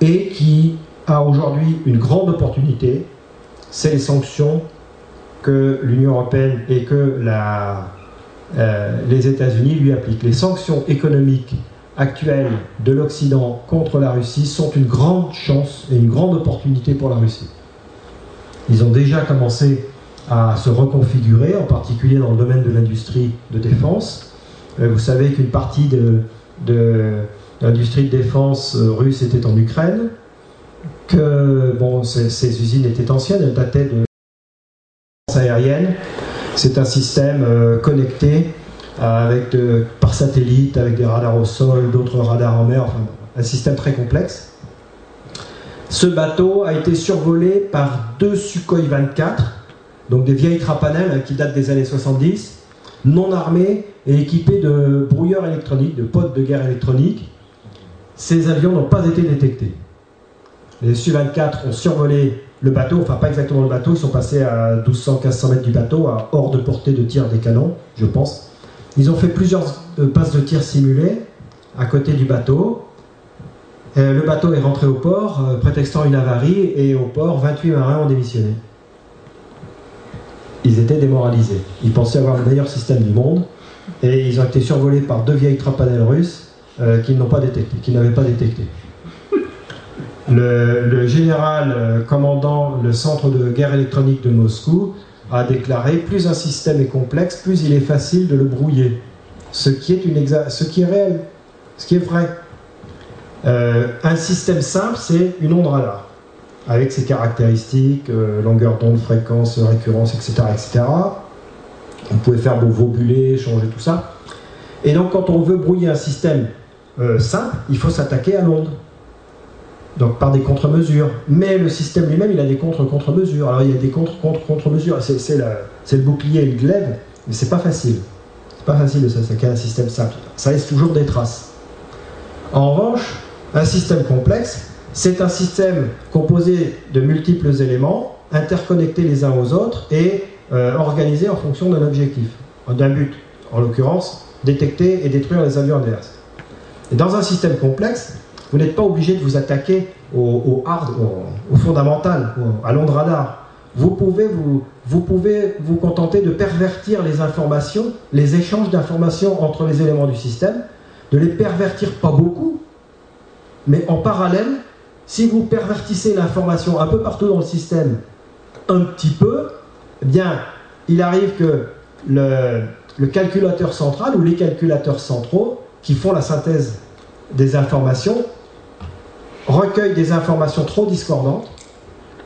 et qui a aujourd'hui une grande opportunité, c'est les sanctions que l'Union européenne et que euh, les États-Unis lui appliquent. Les sanctions économiques actuelles de l'Occident contre la Russie sont une grande chance et une grande opportunité pour la Russie. Ils ont déjà commencé à se reconfigurer, en particulier dans le domaine de l'industrie de défense. Euh, vous savez qu'une partie de, l'industrie de défense euh, russe était en Ukraine que bon, ces, usines étaient anciennes, elles dataient de aérienne. C'est un système euh, connecté avec par satellite, avec des radars au sol, d'autres radars en mer, enfin, un système très complexe. Ce bateau a été survolé par deux Sukhoi 24, donc des vieilles trapanelles hein, qui datent des années 70, non armés et équipés de brouilleurs électroniques, de potes de guerre électronique. Ces avions n'ont pas été détectés. Les Su-24 ont survolé le bateau, enfin pas exactement le bateau, ils sont passés à 1200-1500 mètres du bateau, hors de portée de tir des canons, je pense. Ils ont fait plusieurs euh, passes de tir simulées à côté du bateau. Euh, le bateau est rentré au port, euh, prétextant une avarie, et au port, 28 marins ont démissionné. Ils étaient démoralisés. Ils pensaient avoir le meilleur système du monde, et ils ont été survolés par deux vieilles trapanelles russes qu'ils n'ont pas détectées, qu'ils n'avaient pas détectées. Le, général euh, commandant le centre de guerre électronique de Moscou a déclaré plus un système est complexe, plus il est facile de le brouiller. Ce qui est, une ce qui est réel, ce qui est vrai. Euh, un système simple, c'est une onde radar, avec ses caractéristiques, euh, longueur d'onde, fréquence, récurrence, etc., etc. On pouvait faire vos bulets, changer tout ça. Et donc, quand on veut brouiller un système simple, il faut s'attaquer à l'onde donc par des contre-mesures. Mais le système lui-même, il a des contre-contre-mesures. Alors il y a des contre-contre-contre-mesures. C'est le bouclier et le glaive, mais c'est pas facile. C'est pas facile de s'attaquer à un système simple. Ça laisse toujours des traces. En revanche, un système complexe, c'est un système composé de multiples éléments, interconnectés les uns aux autres et euh, organisés en fonction d'un objectif, d'un but. En l'occurrence, détecter et détruire les avions adverses. Dans un système complexe, vous n'êtes pas obligé de vous attaquer au, hard, au, fondamental, à l'onde. Vous pouvez vous, vous pouvez vous contenter de pervertir les informations, les échanges d'informations entre les éléments du système, de les pervertir pas beaucoup, mais en parallèle, si vous pervertissez l'information un peu partout dans le système, un petit peu, eh bien, il arrive que le, calculateur central ou les calculateurs centraux qui font la synthèse des informations recueillent des informations trop discordantes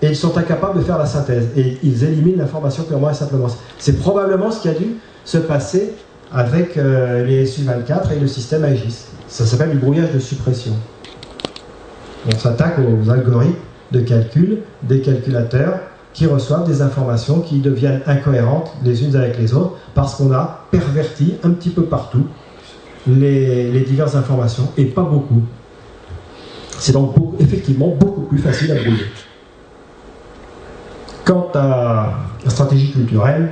et ils sont incapables de faire la synthèse. Et ils éliminent l'information purement et simplement. C'est probablement ce qui a dû se passer avec euh, les SU-24 et le système AGIS. Ça s'appelle du brouillage de suppression. On s'attaque aux algorithmes de calcul des calculateurs qui reçoivent des informations qui deviennent incohérentes les unes avec les autres parce qu'on a perverti un petit peu partout les, diverses informations et pas beaucoup. C'est donc effectivement beaucoup plus facile à brouiller. Quant à la stratégie culturelle,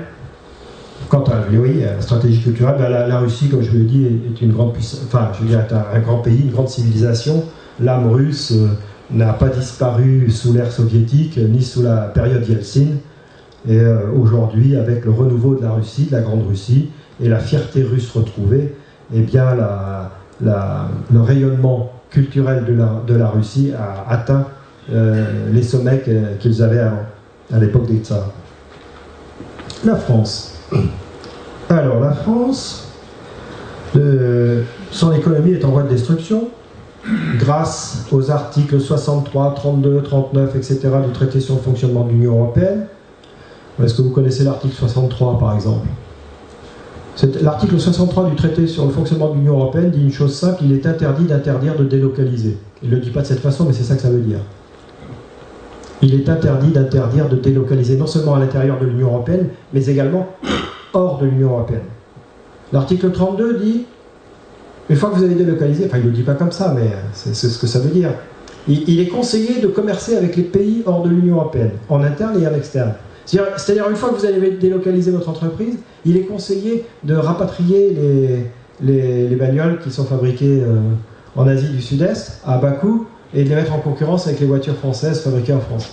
quant à la stratégie culturelle, ben, la, Russie, comme je vous l'ai dit, est une grande enfin, je veux dire, un, grand pays, une grande civilisation. L'âme russe euh, n'a pas disparu sous l'ère soviétique ni sous la période Yeltsin. Et euh, aujourd'hui, avec le renouveau de la Russie, de la Grande Russie, et la fierté russe retrouvée, eh bien, le rayonnement culturel de la, Russie a atteint euh, les sommets qu'ils avaient à l'époque des tsars. La France. Alors la France, son économie est en voie de destruction. Grâce aux articles 63, 32, 39, etc. du traité sur le fonctionnement de l'Union européenne. Est-ce que vous connaissez l'article 63 par exemple? L'article 63 du traité sur le fonctionnement de l'Union européenne dit une chose simple, il est interdit d'interdire de délocaliser. Il ne le dit pas de cette façon, mais c'est ça que ça veut dire. Il est interdit d'interdire de délocaliser non seulement à l'intérieur de l'Union européenne, mais également hors de l'Union européenne. L'article 32 dit, une fois que vous avez délocalisé, enfin il ne le dit pas comme ça, mais c'est ce que ça veut dire, il, est conseillé de commercer avec les pays hors de l'Union européenne, en interne et en externe. C'est-à-dire, une fois que vous avez délocalisé votre entreprise, il est conseillé de rapatrier les, les, bagnoles qui sont fabriquées euh, en Asie du Sud-Est à bas coût et de les mettre en concurrence avec les voitures françaises fabriquées en France.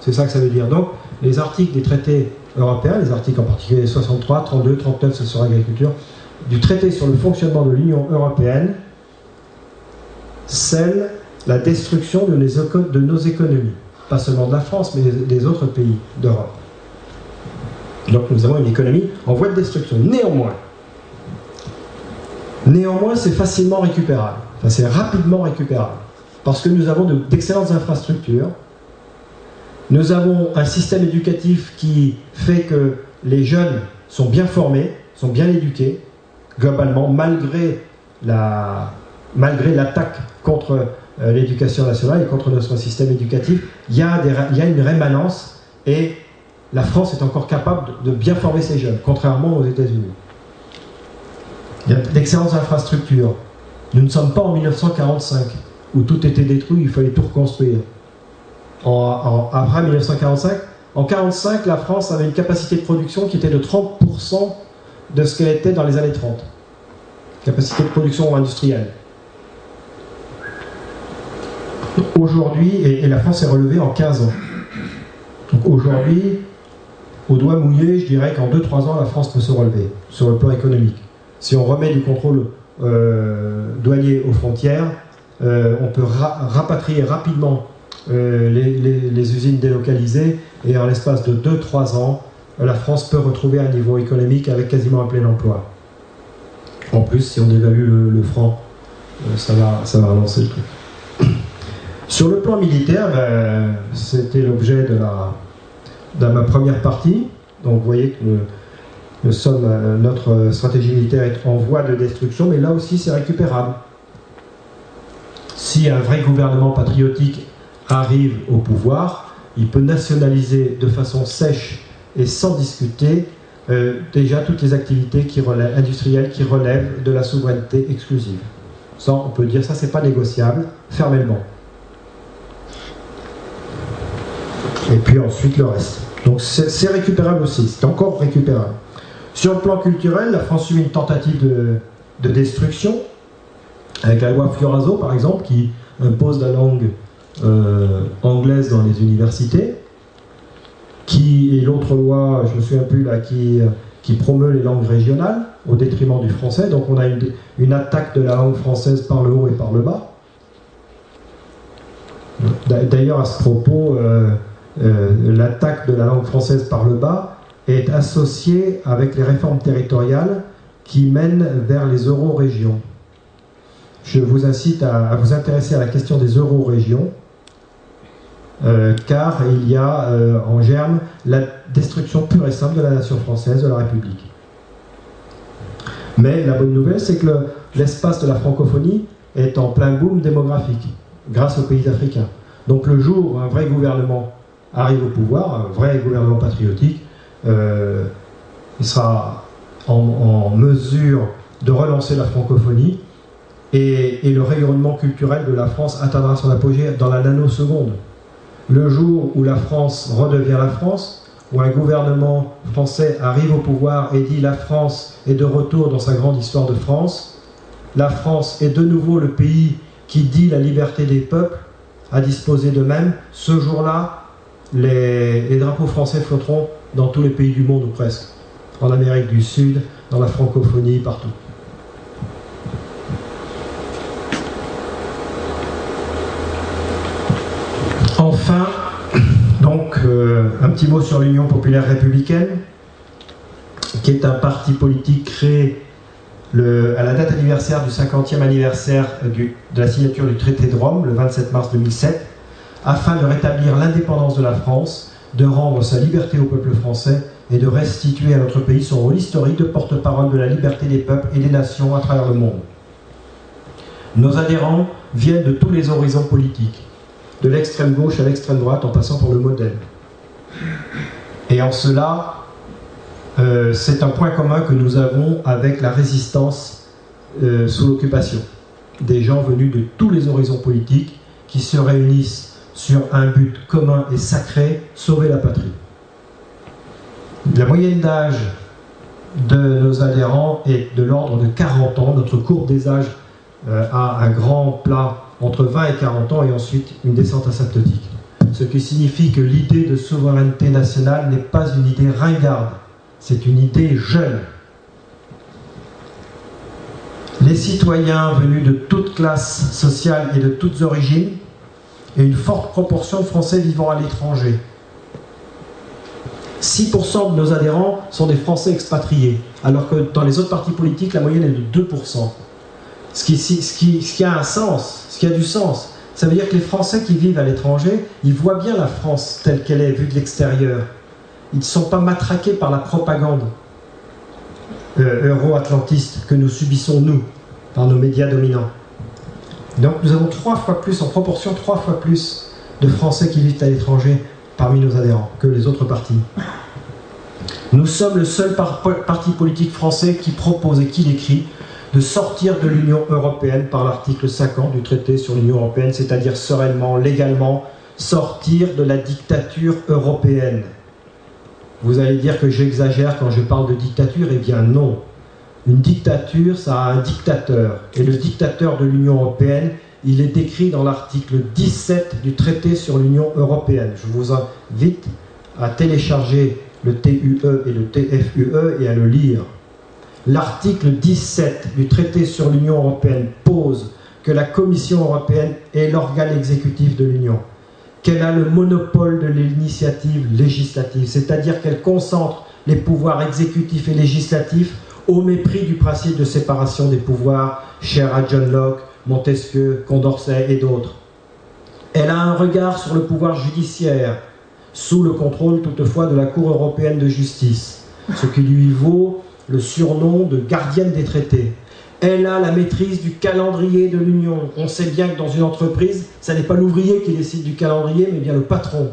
C'est ça que ça veut dire. Donc, les articles des traités européens, les articles en particulier 63, 32, 39, c'est sur l'agriculture, du traité sur le fonctionnement de l'Union européenne, scellent la destruction de, nos économies. Pas seulement de la France, mais des autres pays d'Europe. Donc nous avons une économie en voie de destruction. Néanmoins, néanmoins c'est facilement récupérable. C'est rapidement récupérable. Parce que nous avons d'excellentes infrastructures. Nous avons un système éducatif qui fait que les jeunes sont bien formés, sont bien éduqués, globalement, malgré la malgré l'attaque contre euh, l'éducation nationale et contre notre système éducatif, il y, a une rémanence et la France est encore capable de bien former ses jeunes, contrairement aux États-Unis. Il y a d'excellentes infrastructures. Nous ne sommes pas en 1945, où tout était détruit, il fallait tout reconstruire. Après 1945, en 1945, la France avait une capacité de production qui était de 30% de ce qu'elle était dans les années 30. Capacité de production industrielle. Aujourd'hui, et, la France est relevée en 15 ans. Donc aujourd'hui, au doigt mouillé, je dirais qu'en 2-3 ans, la France peut se relever sur le plan économique. Si on remet du contrôle euh, douanier aux frontières, euh, on peut rapatrier rapidement euh, les, usines délocalisées et en l'espace de 2-3 ans, la France peut retrouver un niveau économique avec quasiment un plein emploi. En plus, si on évalue le, franc, ça, va, ça relancer le truc. Sur le plan militaire, ben, c'était l'objet de la, dans ma première partie. Donc vous voyez que euh, notre stratégie militaire est en voie de destruction, mais là aussi c'est récupérable. Si un vrai gouvernement patriotique arrive au pouvoir, il peut nationaliser de façon sèche et sans discuter euh, déjà toutes les activités qui relèvent, industrielles qui relèvent de la souveraineté exclusive. Ça, on peut dire ça, c'est pas négociable, fermement. et puis ensuite le reste. Donc c'est récupérable aussi, c'est encore récupérable. Sur le plan culturel, la France subit une tentative de, destruction, avec la loi Fioraso par exemple, qui impose la langue euh, anglaise dans les universités, qui, et l'autre loi, je me souviens plus là, qui, qui promeut les langues régionales au détriment du français. Donc on a une, attaque de la langue française par le haut et par le bas. D'ailleurs, à ce propos, euh, euh, l'attaque de la langue française par le bas est associée avec les réformes territoriales qui mènent vers les euro-régions. Je vous incite à, vous intéresser à la question des euro-régions, euh, car il y a euh, en germe la destruction pure et simple de la nation française, de la République. Mais la bonne nouvelle, c'est que l'espace de la francophonie est en plein boom démographique, grâce aux pays africains. Donc le jour où un vrai gouvernement arrive au pouvoir, un vrai gouvernement patriotique, euh, il sera en, mesure de relancer la francophonie et, le rayonnement culturel de la France atteindra son apogée dans la nanoseconde. Le jour où la France redevient la France, où un gouvernement français arrive au pouvoir et dit la France est de retour dans sa grande histoire de France, la France est de nouveau le pays qui dit la liberté des peuples à disposer d'eux-mêmes, ce jour-là, les, drapeaux français flotteront dans tous les pays du monde ou presque, en Amérique du Sud, dans la francophonie, partout. Enfin, donc, euh, un petit mot sur l'Union populaire républicaine, qui est un parti politique créé à la date anniversaire du 50e anniversaire de la signature du traité de Rome, le 27 mars 2007, afin de rétablir l'indépendance de la France, de rendre sa liberté au peuple français et de restituer à notre pays son rôle historique de porte-parole de la liberté des peuples et des nations à travers le monde. Nos adhérents viennent de tous les horizons politiques, de l'extrême gauche à l'extrême droite en passant par le modèle. Et en cela, euh, c'est un point commun que nous avons avec la résistance euh, sous l'occupation. Des gens venus de tous les horizons politiques qui se réunissent sur un but commun et sacré, sauver la patrie. La moyenne d'âge de nos adhérents est de l'ordre de 40 ans. Notre courbe des âges euh, a un grand plat entre 20 et 40 ans et ensuite une descente asymptotique. Ce qui signifie que l'idée de souveraineté nationale n'est pas une idée ringarde, c'est une idée jeune. Les citoyens venus de toutes classes sociales et de toutes origines, et une forte proportion de Français vivant à l'étranger. 6% de nos adhérents sont des Français expatriés, alors que dans les autres partis politiques, la moyenne est de 2%. Ce qui, a un sens, ce qui a du sens. Ça veut dire que les Français qui vivent à l'étranger, ils voient bien la France telle qu'elle est, vue de l'extérieur ils ne sont pas matraqués par la propagande euh, euro-atlantiste que nous subissons, nous, par nos médias dominants. Donc nous avons trois fois plus, en proportion trois fois plus de Français qui vivent à l'étranger parmi nos adhérents que les autres partis. Nous sommes le seul parti politique français qui propose et qui l'écrit de sortir de l'Union européenne par l'article 50 du traité sur l'Union européenne, c'est-à-dire sereinement, légalement, sortir de la dictature européenne. Vous allez dire que j'exagère quand je parle de dictature, eh bien non. Une dictature, ça a un dictateur. Et le dictateur de l'Union européenne, il est décrit dans l'article 17 du traité sur l'Union européenne. Je vous invite à télécharger le TUE et le TFUE et à le lire. L'article 17 du traité sur l'Union européenne pose que la Commission européenne est l'organe exécutif de l'Union qu'elle a le monopole de l'initiative législative, c'est-à-dire qu'elle concentre les pouvoirs exécutifs et législatifs au mépris du principe de séparation des pouvoirs cher à John Locke, Montesquieu, Condorcet et d'autres. Elle a un regard sur le pouvoir judiciaire, sous le contrôle toutefois de la Cour européenne de justice, ce qui lui vaut le surnom de gardienne des traités. Elle a la maîtrise du calendrier de l'Union. On sait bien que dans une entreprise, ce n'est pas l'ouvrier qui décide du calendrier, mais bien le patron.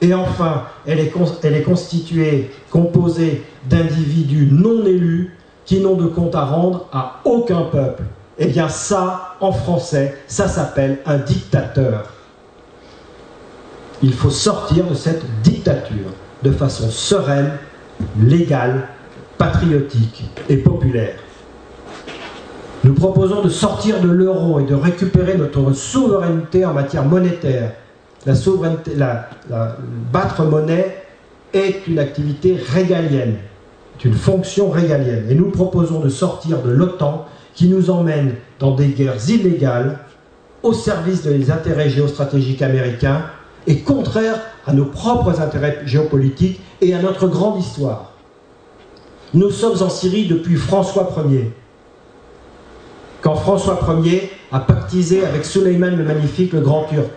Et enfin, elle est, constituée, composée d'individus non élus qui n'ont de compte à rendre à aucun peuple. Eh bien ça, en français, ça s'appelle un dictateur. Il faut sortir de cette dictature de façon sereine, légale, patriotique et populaire. Nous proposons de sortir de l'euro et de récupérer notre souveraineté en matière monétaire. La souveraineté, la, battre monnaie est une activité régalienne, est une fonction régalienne. Et nous proposons de sortir de l'OTAN qui nous emmène dans des guerres illégales au service des intérêts géostratégiques américains et contraire à nos propres intérêts géopolitiques et à notre grande histoire. Nous sommes en Syrie depuis François Ier quand François Ier a pactisé avec Suleiman le Magnifique, le Grand Turc.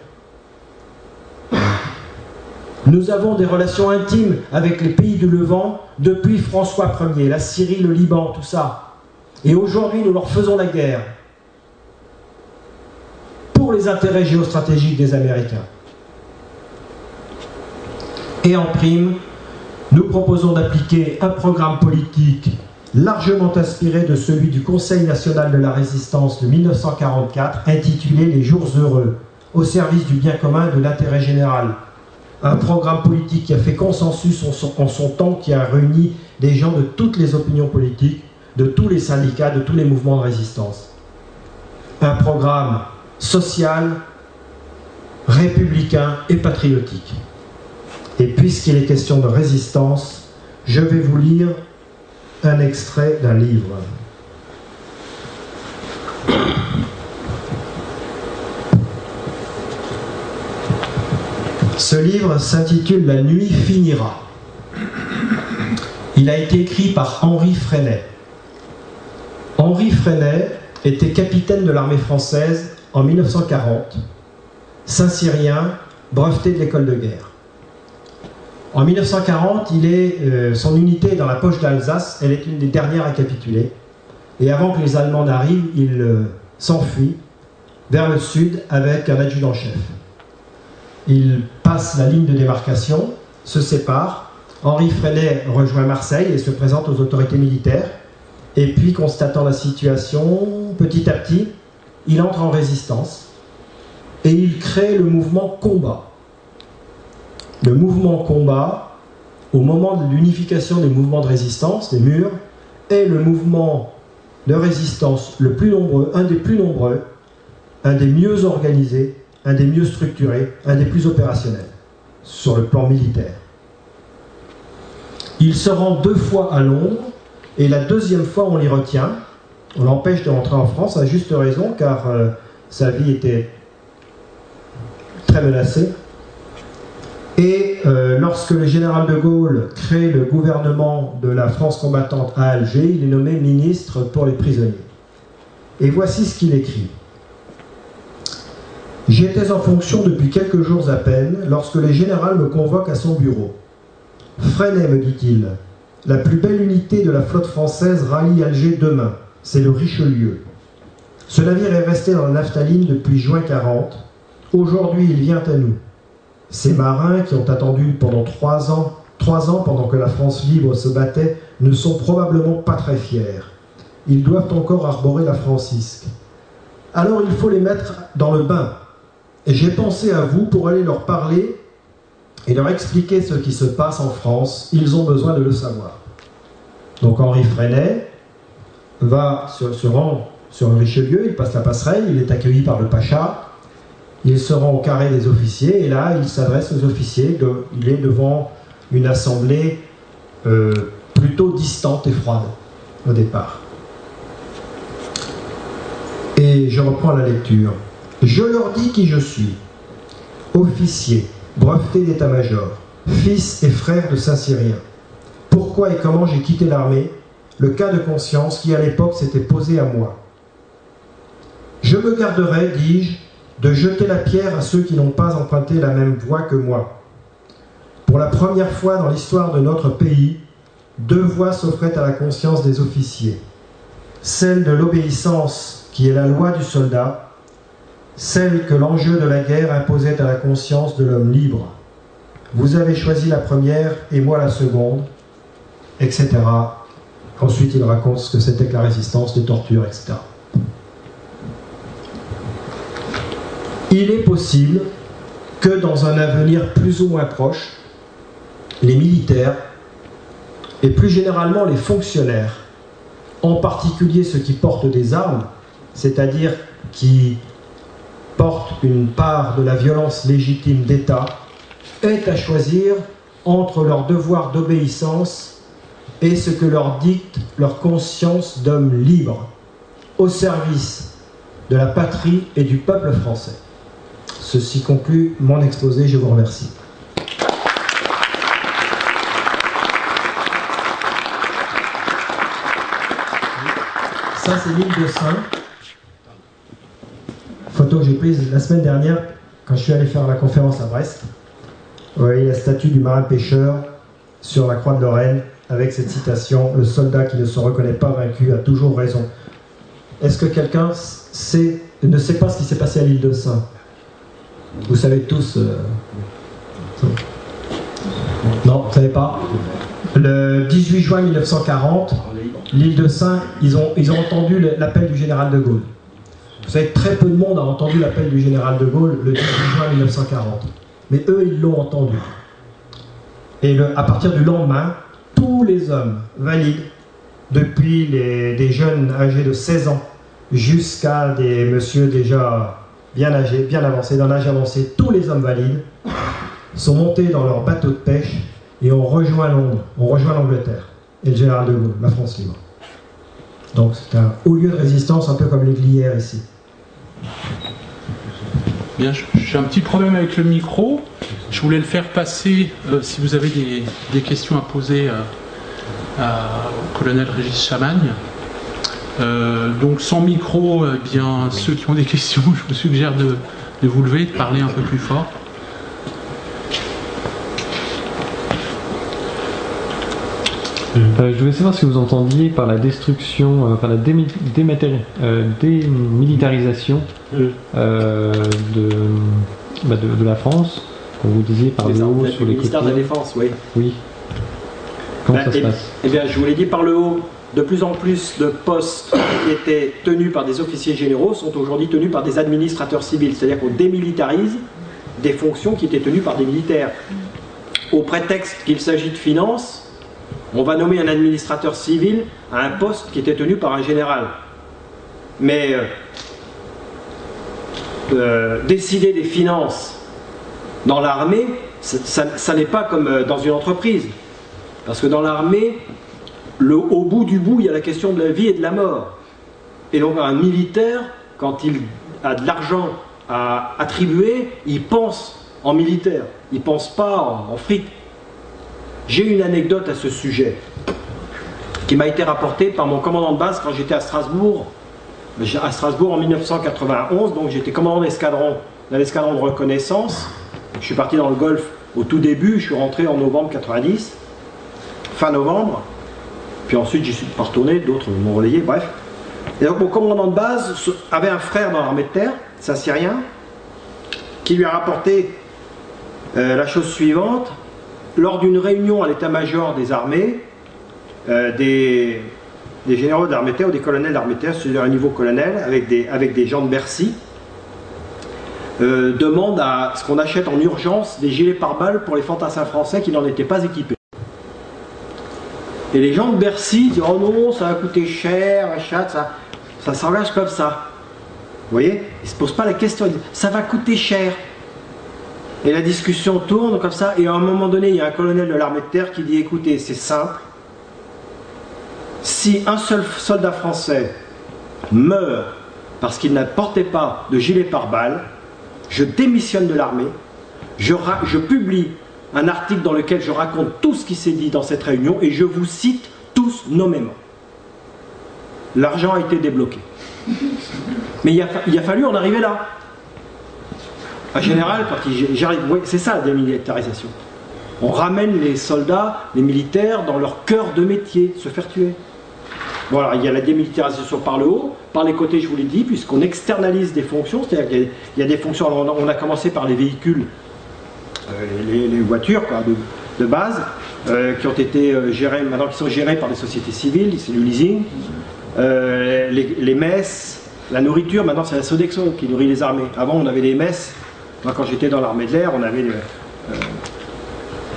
Nous avons des relations intimes avec les pays du Levant depuis François Ier, la Syrie, le Liban, tout ça. Et aujourd'hui, nous leur faisons la guerre pour les intérêts géostratégiques des Américains. Et en prime, nous proposons d'appliquer un programme politique largement inspiré de celui du Conseil national de la résistance de 1944, intitulé Les jours heureux, au service du bien commun et de l'intérêt général. Un programme politique qui a fait consensus en son, temps, qui a réuni des gens de toutes les opinions politiques, de tous les syndicats, de tous les mouvements de résistance. Un programme social, républicain et patriotique. Et puisqu'il est question de résistance, je vais vous lire un extrait d'un livre. Ce livre s'intitule La nuit finira. Il a été écrit par Henri Freinet Henri Freinet était capitaine de l'armée française en 1940, Saint-Cyrien, breveté de l'école de guerre. En 1940, il est, euh, son unité est dans la poche d'Alsace, elle est une des dernières à capituler. Et avant que les Allemands n'arrivent, il euh, s'enfuit vers le sud avec un adjudant-chef. Il passe la ligne de démarcation, se sépare. Henri Freinet rejoint Marseille et se présente aux autorités militaires. Et puis, constatant la situation, petit à petit, il entre en résistance et il crée le mouvement combat. Le mouvement combat, au moment de l'unification des mouvements de résistance, des murs, est le mouvement de résistance le plus nombreux, un des plus nombreux, un des mieux organisés, un des mieux structurés, un des plus opérationnels sur le plan militaire. Il se rend deux fois à Londres et la deuxième fois on l'y retient. On l'empêche de rentrer en France à juste raison car euh, sa vie était très menacée. Et euh, lorsque le général de Gaulle crée le gouvernement de la France combattante à Alger, il est nommé ministre pour les prisonniers. Et voici ce qu'il écrit. J'étais en fonction depuis quelques jours à peine lorsque le général me convoque à son bureau. Freinet, me dit-il, la plus belle unité de la flotte française rallie Alger demain. C'est le Richelieu. Ce navire est resté dans la naphtaline depuis juin 40. Aujourd'hui, il vient à nous. Ces marins qui ont attendu pendant trois ans, trois ans pendant que la France libre se battait, ne sont probablement pas très fiers. Ils doivent encore arborer la Francisque. Alors il faut les mettre dans le bain, et j'ai pensé à vous pour aller leur parler et leur expliquer ce qui se passe en France. Ils ont besoin de le savoir. Donc Henri Freinet va se, rend sur Richelieu, il passe la passerelle, il est accueilli par le pacha, il se rend au carré des officiers et là il s'adresse aux officiers, il est devant une assemblée euh, plutôt distante et froide au départ. Et je reprends la lecture. Je leur dis qui je suis. Officier, breveté d'état-major, fils et frère de Saint-Cyrien. Pourquoi et comment j'ai quitté l'armée? Le cas de conscience qui à l'époque s'était posé à moi. Je me garderai, dis-je, de jeter la pierre à ceux qui n'ont pas emprunté la même voie que moi. Pour la première fois dans l'histoire de notre pays, deux voies s'offraient à la conscience des officiers. Celle de l'obéissance, qui est la loi du soldat, celle que l'enjeu de la guerre imposait à la conscience de l'homme libre. Vous avez choisi la première et moi la seconde, etc. Ensuite, il raconte ce que c'était que la résistance, les tortures, etc. Il est possible que dans un avenir plus ou moins proche, les militaires, et plus généralement les fonctionnaires, en particulier ceux qui portent des armes, c'est-à-dire qui porte une part de la violence légitime d'État, est à choisir entre leur devoir d'obéissance et ce que leur dicte leur conscience d'homme libre, au service de la patrie et du peuple français. Ceci conclut mon exposé, je vous remercie. Ça, c'est l'île de Saint photo que j'ai prise la semaine dernière quand je suis allé faire la conférence à Brest. Vous voyez la statue du marin pêcheur sur la croix de Lorraine avec cette citation Le soldat qui ne se reconnaît pas vaincu a toujours raison. Est-ce que quelqu'un ne sait pas ce qui s'est passé à l'île de Saint? Vous savez tous. Euh, non, vous ne savez pas Le 18 juin 1940, l'île de Saint, ils ont, entendu l'appel du général de Gaulle. Vous savez, très peu de monde a entendu l'appel du général de Gaulle le 18 juin 1940. Mais eux, ils l'ont entendu. Et à partir du lendemain, tous les hommes valides, depuis des jeunes âgés de 16 ans jusqu'à des messieurs déjà bien âgés, bien avancés, d'un âge avancé, tous les hommes valides sont montés dans leur bateau de pêche et ont rejoint Londres, ont rejoint l'Angleterre et le général de Gaulle, la France libre. Donc c'est un haut lieu de résistance, un peu comme les Glières ici. Bien, j'ai un petit problème avec le micro. Je voulais le faire passer, euh, si vous avez des, questions à poser euh, au colonel Régis Chamagne. Euh, donc sans micro, eh bien ceux qui ont des questions, je vous suggère de, de vous lever, de parler un peu plus fort. Euh, je voulais savoir ce que vous entendiez par la destruction, euh, par la démi- euh, démilitarisation euh, de, bah, de, de la France, comme vous disiez, par le haut, sur le les ministère de la. Défense, oui. Oui. Comment Bah, ça se et- passe? Eh bien, je vous l'ai dit par le haut, de plus en plus de postes qui étaient tenus par des officiers généraux sont aujourd'hui tenus par des administrateurs civils. C'est-à-dire qu'on démilitarise des fonctions qui étaient tenues par des militaires. Au prétexte qu'il s'agit de finances, on va nommer un administrateur civil à un poste qui était tenu par un général. Mais euh, euh, décider des finances dans l'armée, ça, n'est pas comme euh, dans une entreprise. Parce que dans l'armée, le- au bout du bout, il y a la question de la vie et de la mort. Et donc un militaire, quand il a de l'argent à attribuer, il pense en militaire, il pense pas en, en fric. J'ai une anecdote à ce sujet qui m'a été rapportée par mon commandant de base quand j'étais à Strasbourg. À Strasbourg en 1991, donc j'étais commandant d'escadron, dans l'escadron de reconnaissance. Je suis parti dans le Golfe au tout début, je suis rentré en novembre 90, fin novembre. Puis ensuite, j'y suis pas retourné, d'autres m'ont relayé, bref. Et donc, mon commandant de base se- avait un frère dans l'armée de terre, c'est un Syrien, qui lui a rapporté euh, la chose suivante. Lors d'une réunion à l'état-major des armées, euh, des, généraux d'armée de terre ou des colonels d'armée de terre, c'est-à-dire un niveau colonel, avec des, avec des gens de Bercy, euh, demandent à ce qu'on achète en urgence des gilets pare-balles pour les fantassins français qui n'en étaient pas équipés. Et les gens de Bercy disent Oh non, ça va coûter cher, machin, ça, ça s'engage comme ça. Vous voyez? Ils ne se posent pas la question, ils disent Ça va coûter cher. Et la discussion tourne comme ça, et à un moment donné, il y a un colonel de l'armée de terre qui dit Écoutez, c'est simple. Si un seul soldat français meurt parce qu'il ne portait pas de gilet pare-balles, je démissionne de l'armée, je, je publie un article dans lequel je raconte tout ce qui s'est dit dans cette réunion et je vous cite tous nommément. L'argent a été débloqué. Mais il a, fa- il a fallu en arriver là. En général, quand il- j'arrive, oui, c'est ça la démilitarisation. On ramène les soldats, les militaires, dans leur cœur de métier, se faire tuer. Voilà, il y a la démilitarisation par le haut, par les côtés, je vous l'ai dit, puisqu'on externalise des fonctions, c'est-à-dire qu'il y a- il y a des fonctions, alors on a- on a commencé par les véhicules, les, les voitures de, base, euh, qui ont été euh, gérées, maintenant qui sont gérées par des sociétés civiles, c'est du leasing, Euh, les, messes, la nourriture, maintenant c'est la Sodexo qui nourrit les armées. Avant on avait des messes, quand j'étais dans l'armée de l'air, on avait euh,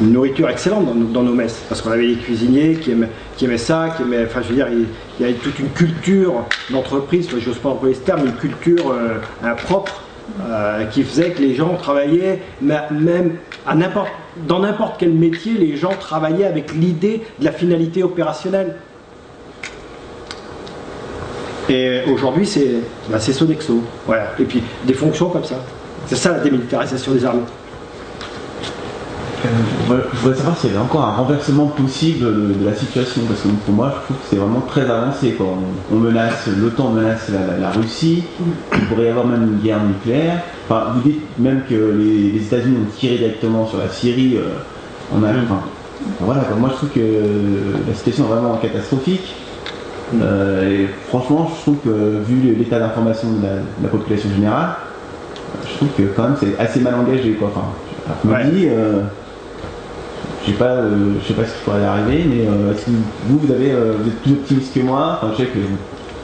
une nourriture excellente dans, nos- messes, parce qu'on avait des cuisiniers qui aimaient, ça, qui aimaient, enfin je veux dire, il, y avait toute une culture d'entreprise, enfin, j'ose pas employer ce terme, une culture euh, impropre, euh, qui faisait que les gens travaillaient, même dans n'importe quel métier, les gens travaillaient avec l'idée de la finalité opérationnelle. Et aujourd'hui, c'est bah, Sodexo. Et puis des fonctions comme ça. C'est ça la démilitarisation des armées. Euh, je voudrais- savoir s'il y avait encore un renversement possible de, la situation, parce que pour moi, je trouve que c'est vraiment très avancé. Quoi. On, menace, l'OTAN menace la, Russie, il pourrait y avoir même une guerre nucléaire. Enfin, vous dites même que les, les États-Unis ont tiré directement sur la Syrie. euh, on a, enfin, voilà, quoi. moi je trouve que la situation est vraiment catastrophique. Euh, et franchement, je trouve que vu l'état d'information de la, de la population générale, je trouve que quand même c'est assez mal engagé. Quoi. Enfin, je me dis, euh, je sais pas, euh, je sais pas ce qui pourrait arriver, mais euh, vous, vous avez, euh, vous êtes plus optimiste que moi. Enfin, je sais que.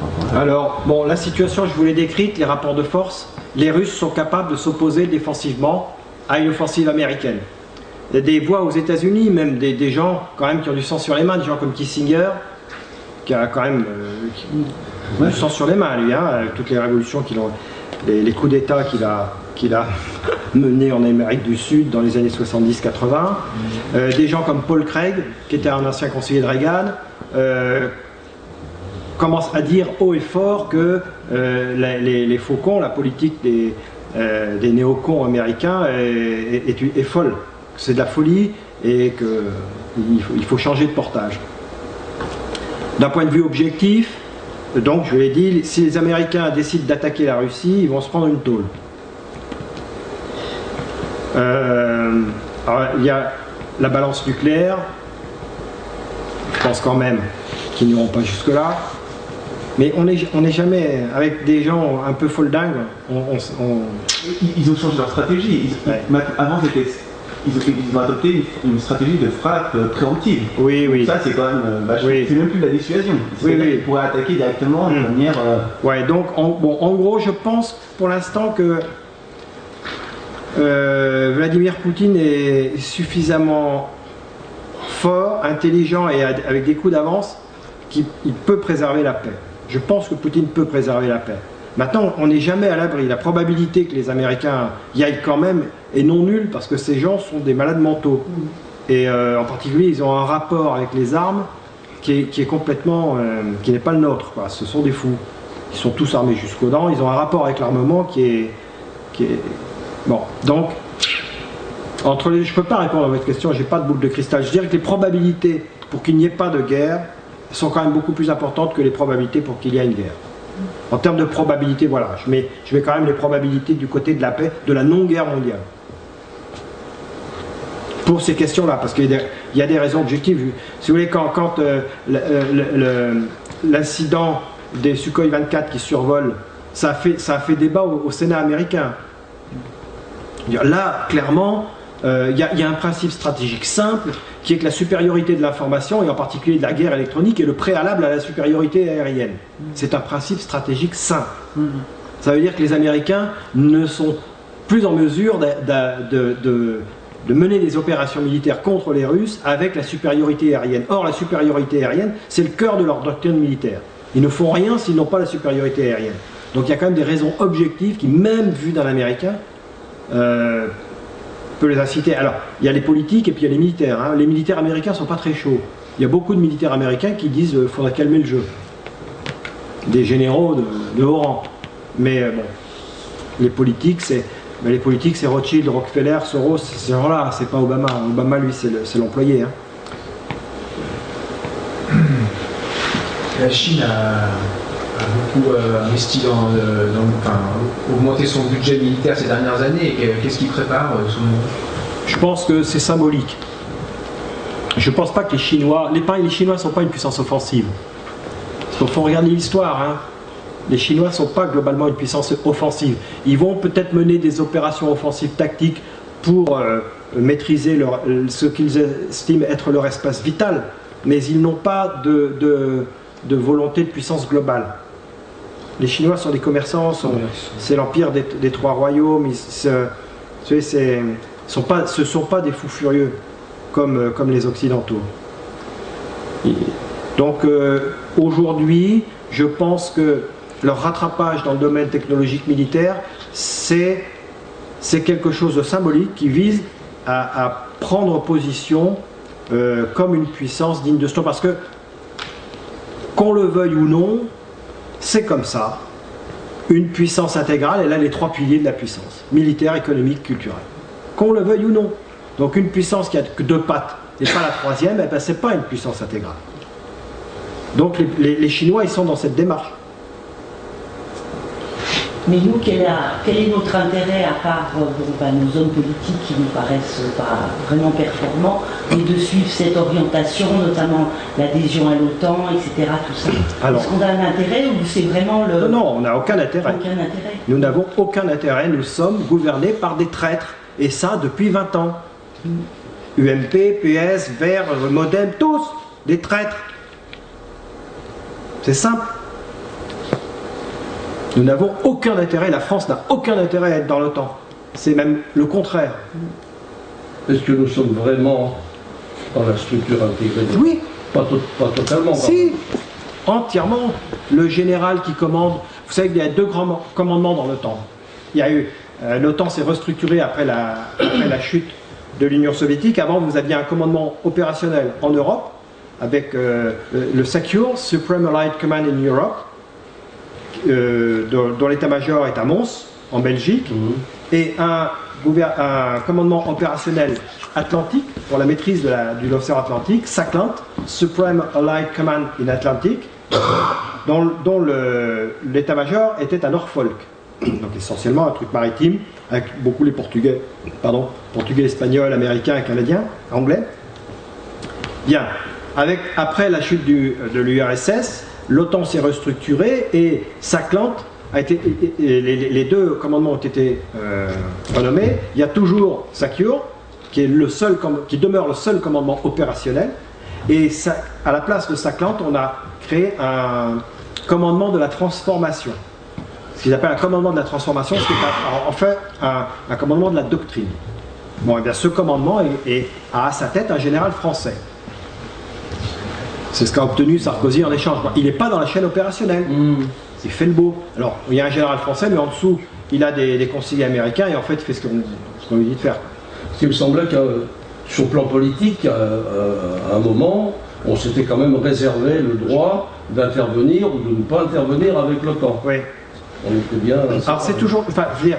enfin, voilà. Alors, bon, la situation, je vous l'ai décrite, les rapports de force. Les Russes sont capables de s'opposer défensivement à une offensive américaine. Il y a des voix aux États-Unis, même des, des gens quand même qui ont du sang sur les mains, des gens comme Kissinger, qui a quand même euh, du sang sur les mains, lui, hein, avec toutes les révolutions qu'il a, les, les coups d'État qu'il a, qu'il a menés en Amérique du Sud dans les années 70-80. Euh, des gens comme Paul Craig, qui était un ancien conseiller de Reagan, euh, commence à dire haut et fort que euh, les, faucons, la politique des, néocons américains est, folle, que c'est de la folie et qu'il faut, il faut changer de portage. D'un point de vue objectif, Donc, je l'ai dit, si les Américains décident d'attaquer la Russie, ils vont se prendre une tôle. Euh, alors, il y a la balance nucléaire. Je pense quand même qu'ils n'iront pas jusque-là. Mais on n'est on est jamais, avec des gens un peu foldingues, on, on- on- Ils, ils ont changé leur stratégie. Ils- Ouais. Avant, c'était- ils, ont, ils ont adopté une, stratégie de frappe euh, préemptive. Oui, oui. Ça, c'est quand même euh. Oui. C'est même plus de la dissuasion. Oui, oui. qu'ils pourraient attaquer directement de Mm. manière. euh, Ouais, donc en, bon, en gros, je pense pour l'instant que euh, Vladimir Poutine est suffisamment fort, intelligent et avec des coups d'avance qu'il il peut préserver la paix. Je pense que Poutine peut préserver la paix. Maintenant, on n'est jamais à l'abri. La probabilité que les Américains y aillent quand même est non nulle parce que ces gens sont des malades mentaux. Et euh, en particulier, ils ont un rapport avec les armes qui est, complètement, euh, qui n'est pas le nôtre. Ce sont des fous. Ils sont tous armés jusqu'aux dents. Ils ont un rapport avec l'armement qui est bon. Donc, entre les, je peux pas répondre à votre question. J'ai pas de boule de cristal. Je dirais que les probabilités pour qu'il n'y ait pas de guerre sont quand même beaucoup plus importantes que les probabilités pour qu'il y ait une guerre. En termes de probabilité, voilà, je mets, je mets quand même les probabilités du côté de la paix, de la non-guerre mondiale. Pour ces questions-là, parce qu'il y a des- raisons objectives. Si vous voulez, quand, quand euh, le- l'incident des Sukhoi 24 qui survolent, ça a fait, ça a fait débat au Sénat américain. Là, clairement, euh, il y, a- un principe stratégique simple qui est que la supériorité de l'information, et en particulier de la guerre électronique, est le préalable à la supériorité aérienne. C'est un principe stratégique simple. Ça veut dire que les Américains ne sont plus en mesure de- de mener des opérations militaires contre les Russes avec la supériorité aérienne. Or, la supériorité aérienne, c'est le cœur de leur doctrine militaire. Ils ne font rien s'ils n'ont pas la supériorité aérienne. Donc il y a quand même des raisons objectives qui, même vues d'un Américain, euh, peut les inciter. Alors, il y a les politiques et puis il y a les militaires. hein. Les militaires américains sont pas très chauds. Il y a beaucoup de militaires américains qui disent qu'il faudrait calmer le jeu. Des généraux de, haut rang. Mais euh, bon, les politiques, c'est mais les politiques, c'est Rothschild, Rockefeller, Soros, ces gens-là, c'est pas Obama. Obama, lui, c'est le- c'est l'employé. hein. La Chine a beaucoup euh, investi dans, euh, dans- enfin, augmenté son budget militaire ces dernières années. Et Qu'est-ce qu'il prépare euh, vous? Je pense que c'est symbolique. Je pense pas que les Chinois, les, les Chinois sont pas une puissance offensive. Il faut regarder l'histoire. hein. Les Chinois sont pas globalement une puissance offensive. Ils vont peut-être mener des opérations offensives tactiques pour euh, maîtriser ce qu'ils estiment être leur espace vital, mais ils n'ont pas de volonté de puissance globale. Les Chinois sont des commerçants, sont- c'est l'empire des, des trois royaumes. Ils, se- vous savez, c'est- sont pas, ce ne sont pas des fous furieux comme, euh, comme les Occidentaux. Donc euh, aujourd'hui, je pense que leur rattrapage dans le domaine technologique militaire, c'est c'est quelque chose de symbolique qui vise à, à prendre position euh, comme une puissance digne de ce nom. Parce que, qu'on le veuille ou non, c'est comme ça. Une puissance intégrale, elle a les trois piliers de la puissance militaire, économique, culturelle. Qu'on le veuille ou non. Donc une puissance qui a que deux pattes et pas la troisième, eh ben, c'est pas une puissance intégrale. Donc les, les- les Chinois, ils sont dans cette démarche. Mais nous, quel, a- quel est notre intérêt, à part euh, bon, ben, nos hommes politiques qui nous paraissent pas vraiment performants, mais de suivre cette orientation, notamment l'adhésion à l'OTAN, etc. Tout ça? Est-ce qu'on a un intérêt ou c'est vraiment le. Non, non, on n'a aucun intérêt. Aucun intérêt. Nous n'avons aucun intérêt, nous sommes gouvernés par des traîtres. Et ça depuis 20 ans. UMP, PS, Vert, euh, Modem, tous des traîtres. C'est simple. Nous n'avons aucun intérêt, la France n'a aucun intérêt à être dans l'OTAN. C'est même le contraire. Est-ce que nous sommes vraiment dans la structure intégrée? Oui, Pas, to- pas totalement. Si, entièrement. Le général qui commande, vous savez qu'il y a deux grands commandements dans l'OTAN. Il y a eu, euh, l'OTAN s'est restructuré après la, après la chute de l'Union soviétique. Avant, vous aviez un commandement opérationnel en Europe avec euh, le, le Secure, Supreme Allied Command in Europe, euh, dont, dont l'état-major est à Mons, en Belgique, et un, commandement opérationnel atlantique pour la maîtrise de la- de l'océan Atlantique, SACLANT, Supreme Allied Command in Atlantic. dont, l'état-major était à Norfolk. Donc essentiellement un truc maritime, avec beaucoup les Portugais, pardon, Portugais, Espagnols, Américains, Canadiens, Anglais. Bien, avec, après la chute du- de l'URSS, l'OTAN s'est restructurée et Saklant a été, les, deux commandements ont été euh, renommés. Il y a toujours Sakure, qui, est le seul, qui demeure le seul commandement opérationnel. Et à la place de Saklant, on a créé un commandement de la transformation. Ce qu'ils appellent un commandement de la transformation, ce qui est en fait un, commandement de la doctrine. Bon, et bien ce commandement est- est- a à sa tête un général français. C'est ce qu'a obtenu Sarkozy en échange. Il n'est pas dans la chaîne opérationnelle. Il fait le beau. Alors, il y a un général français, mais en dessous, il a des, des conseillers américains et en fait, il fait ce qu'on ce qu'on lui dit de faire. Parce qu'il me semblait que euh, sur le plan politique, euh, euh, à un moment, on s'était quand même réservé le droit d'intervenir ou de ne pas intervenir avec l'OTAN. Oui. On était bien. Alors c'est toujours, enfin, je veux dire,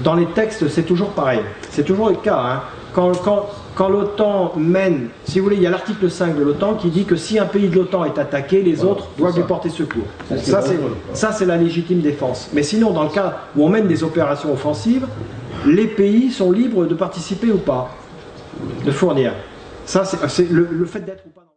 dans les textes, c'est toujours pareil. C'est toujours le cas. hein. Quand, quand, quand l'OTAN mène, si vous voulez, il y a l'article 5 de l'OTAN qui dit que si un pays de l'OTAN est attaqué, les Voilà, autres doivent ça. lui porter secours. Ça, c'est Ça, c'est la légitime défense. Mais sinon, dans le cas où on mène des opérations offensives, les pays sont libres de participer ou pas, de fournir. Ça, c'est le, le fait d'être ou pas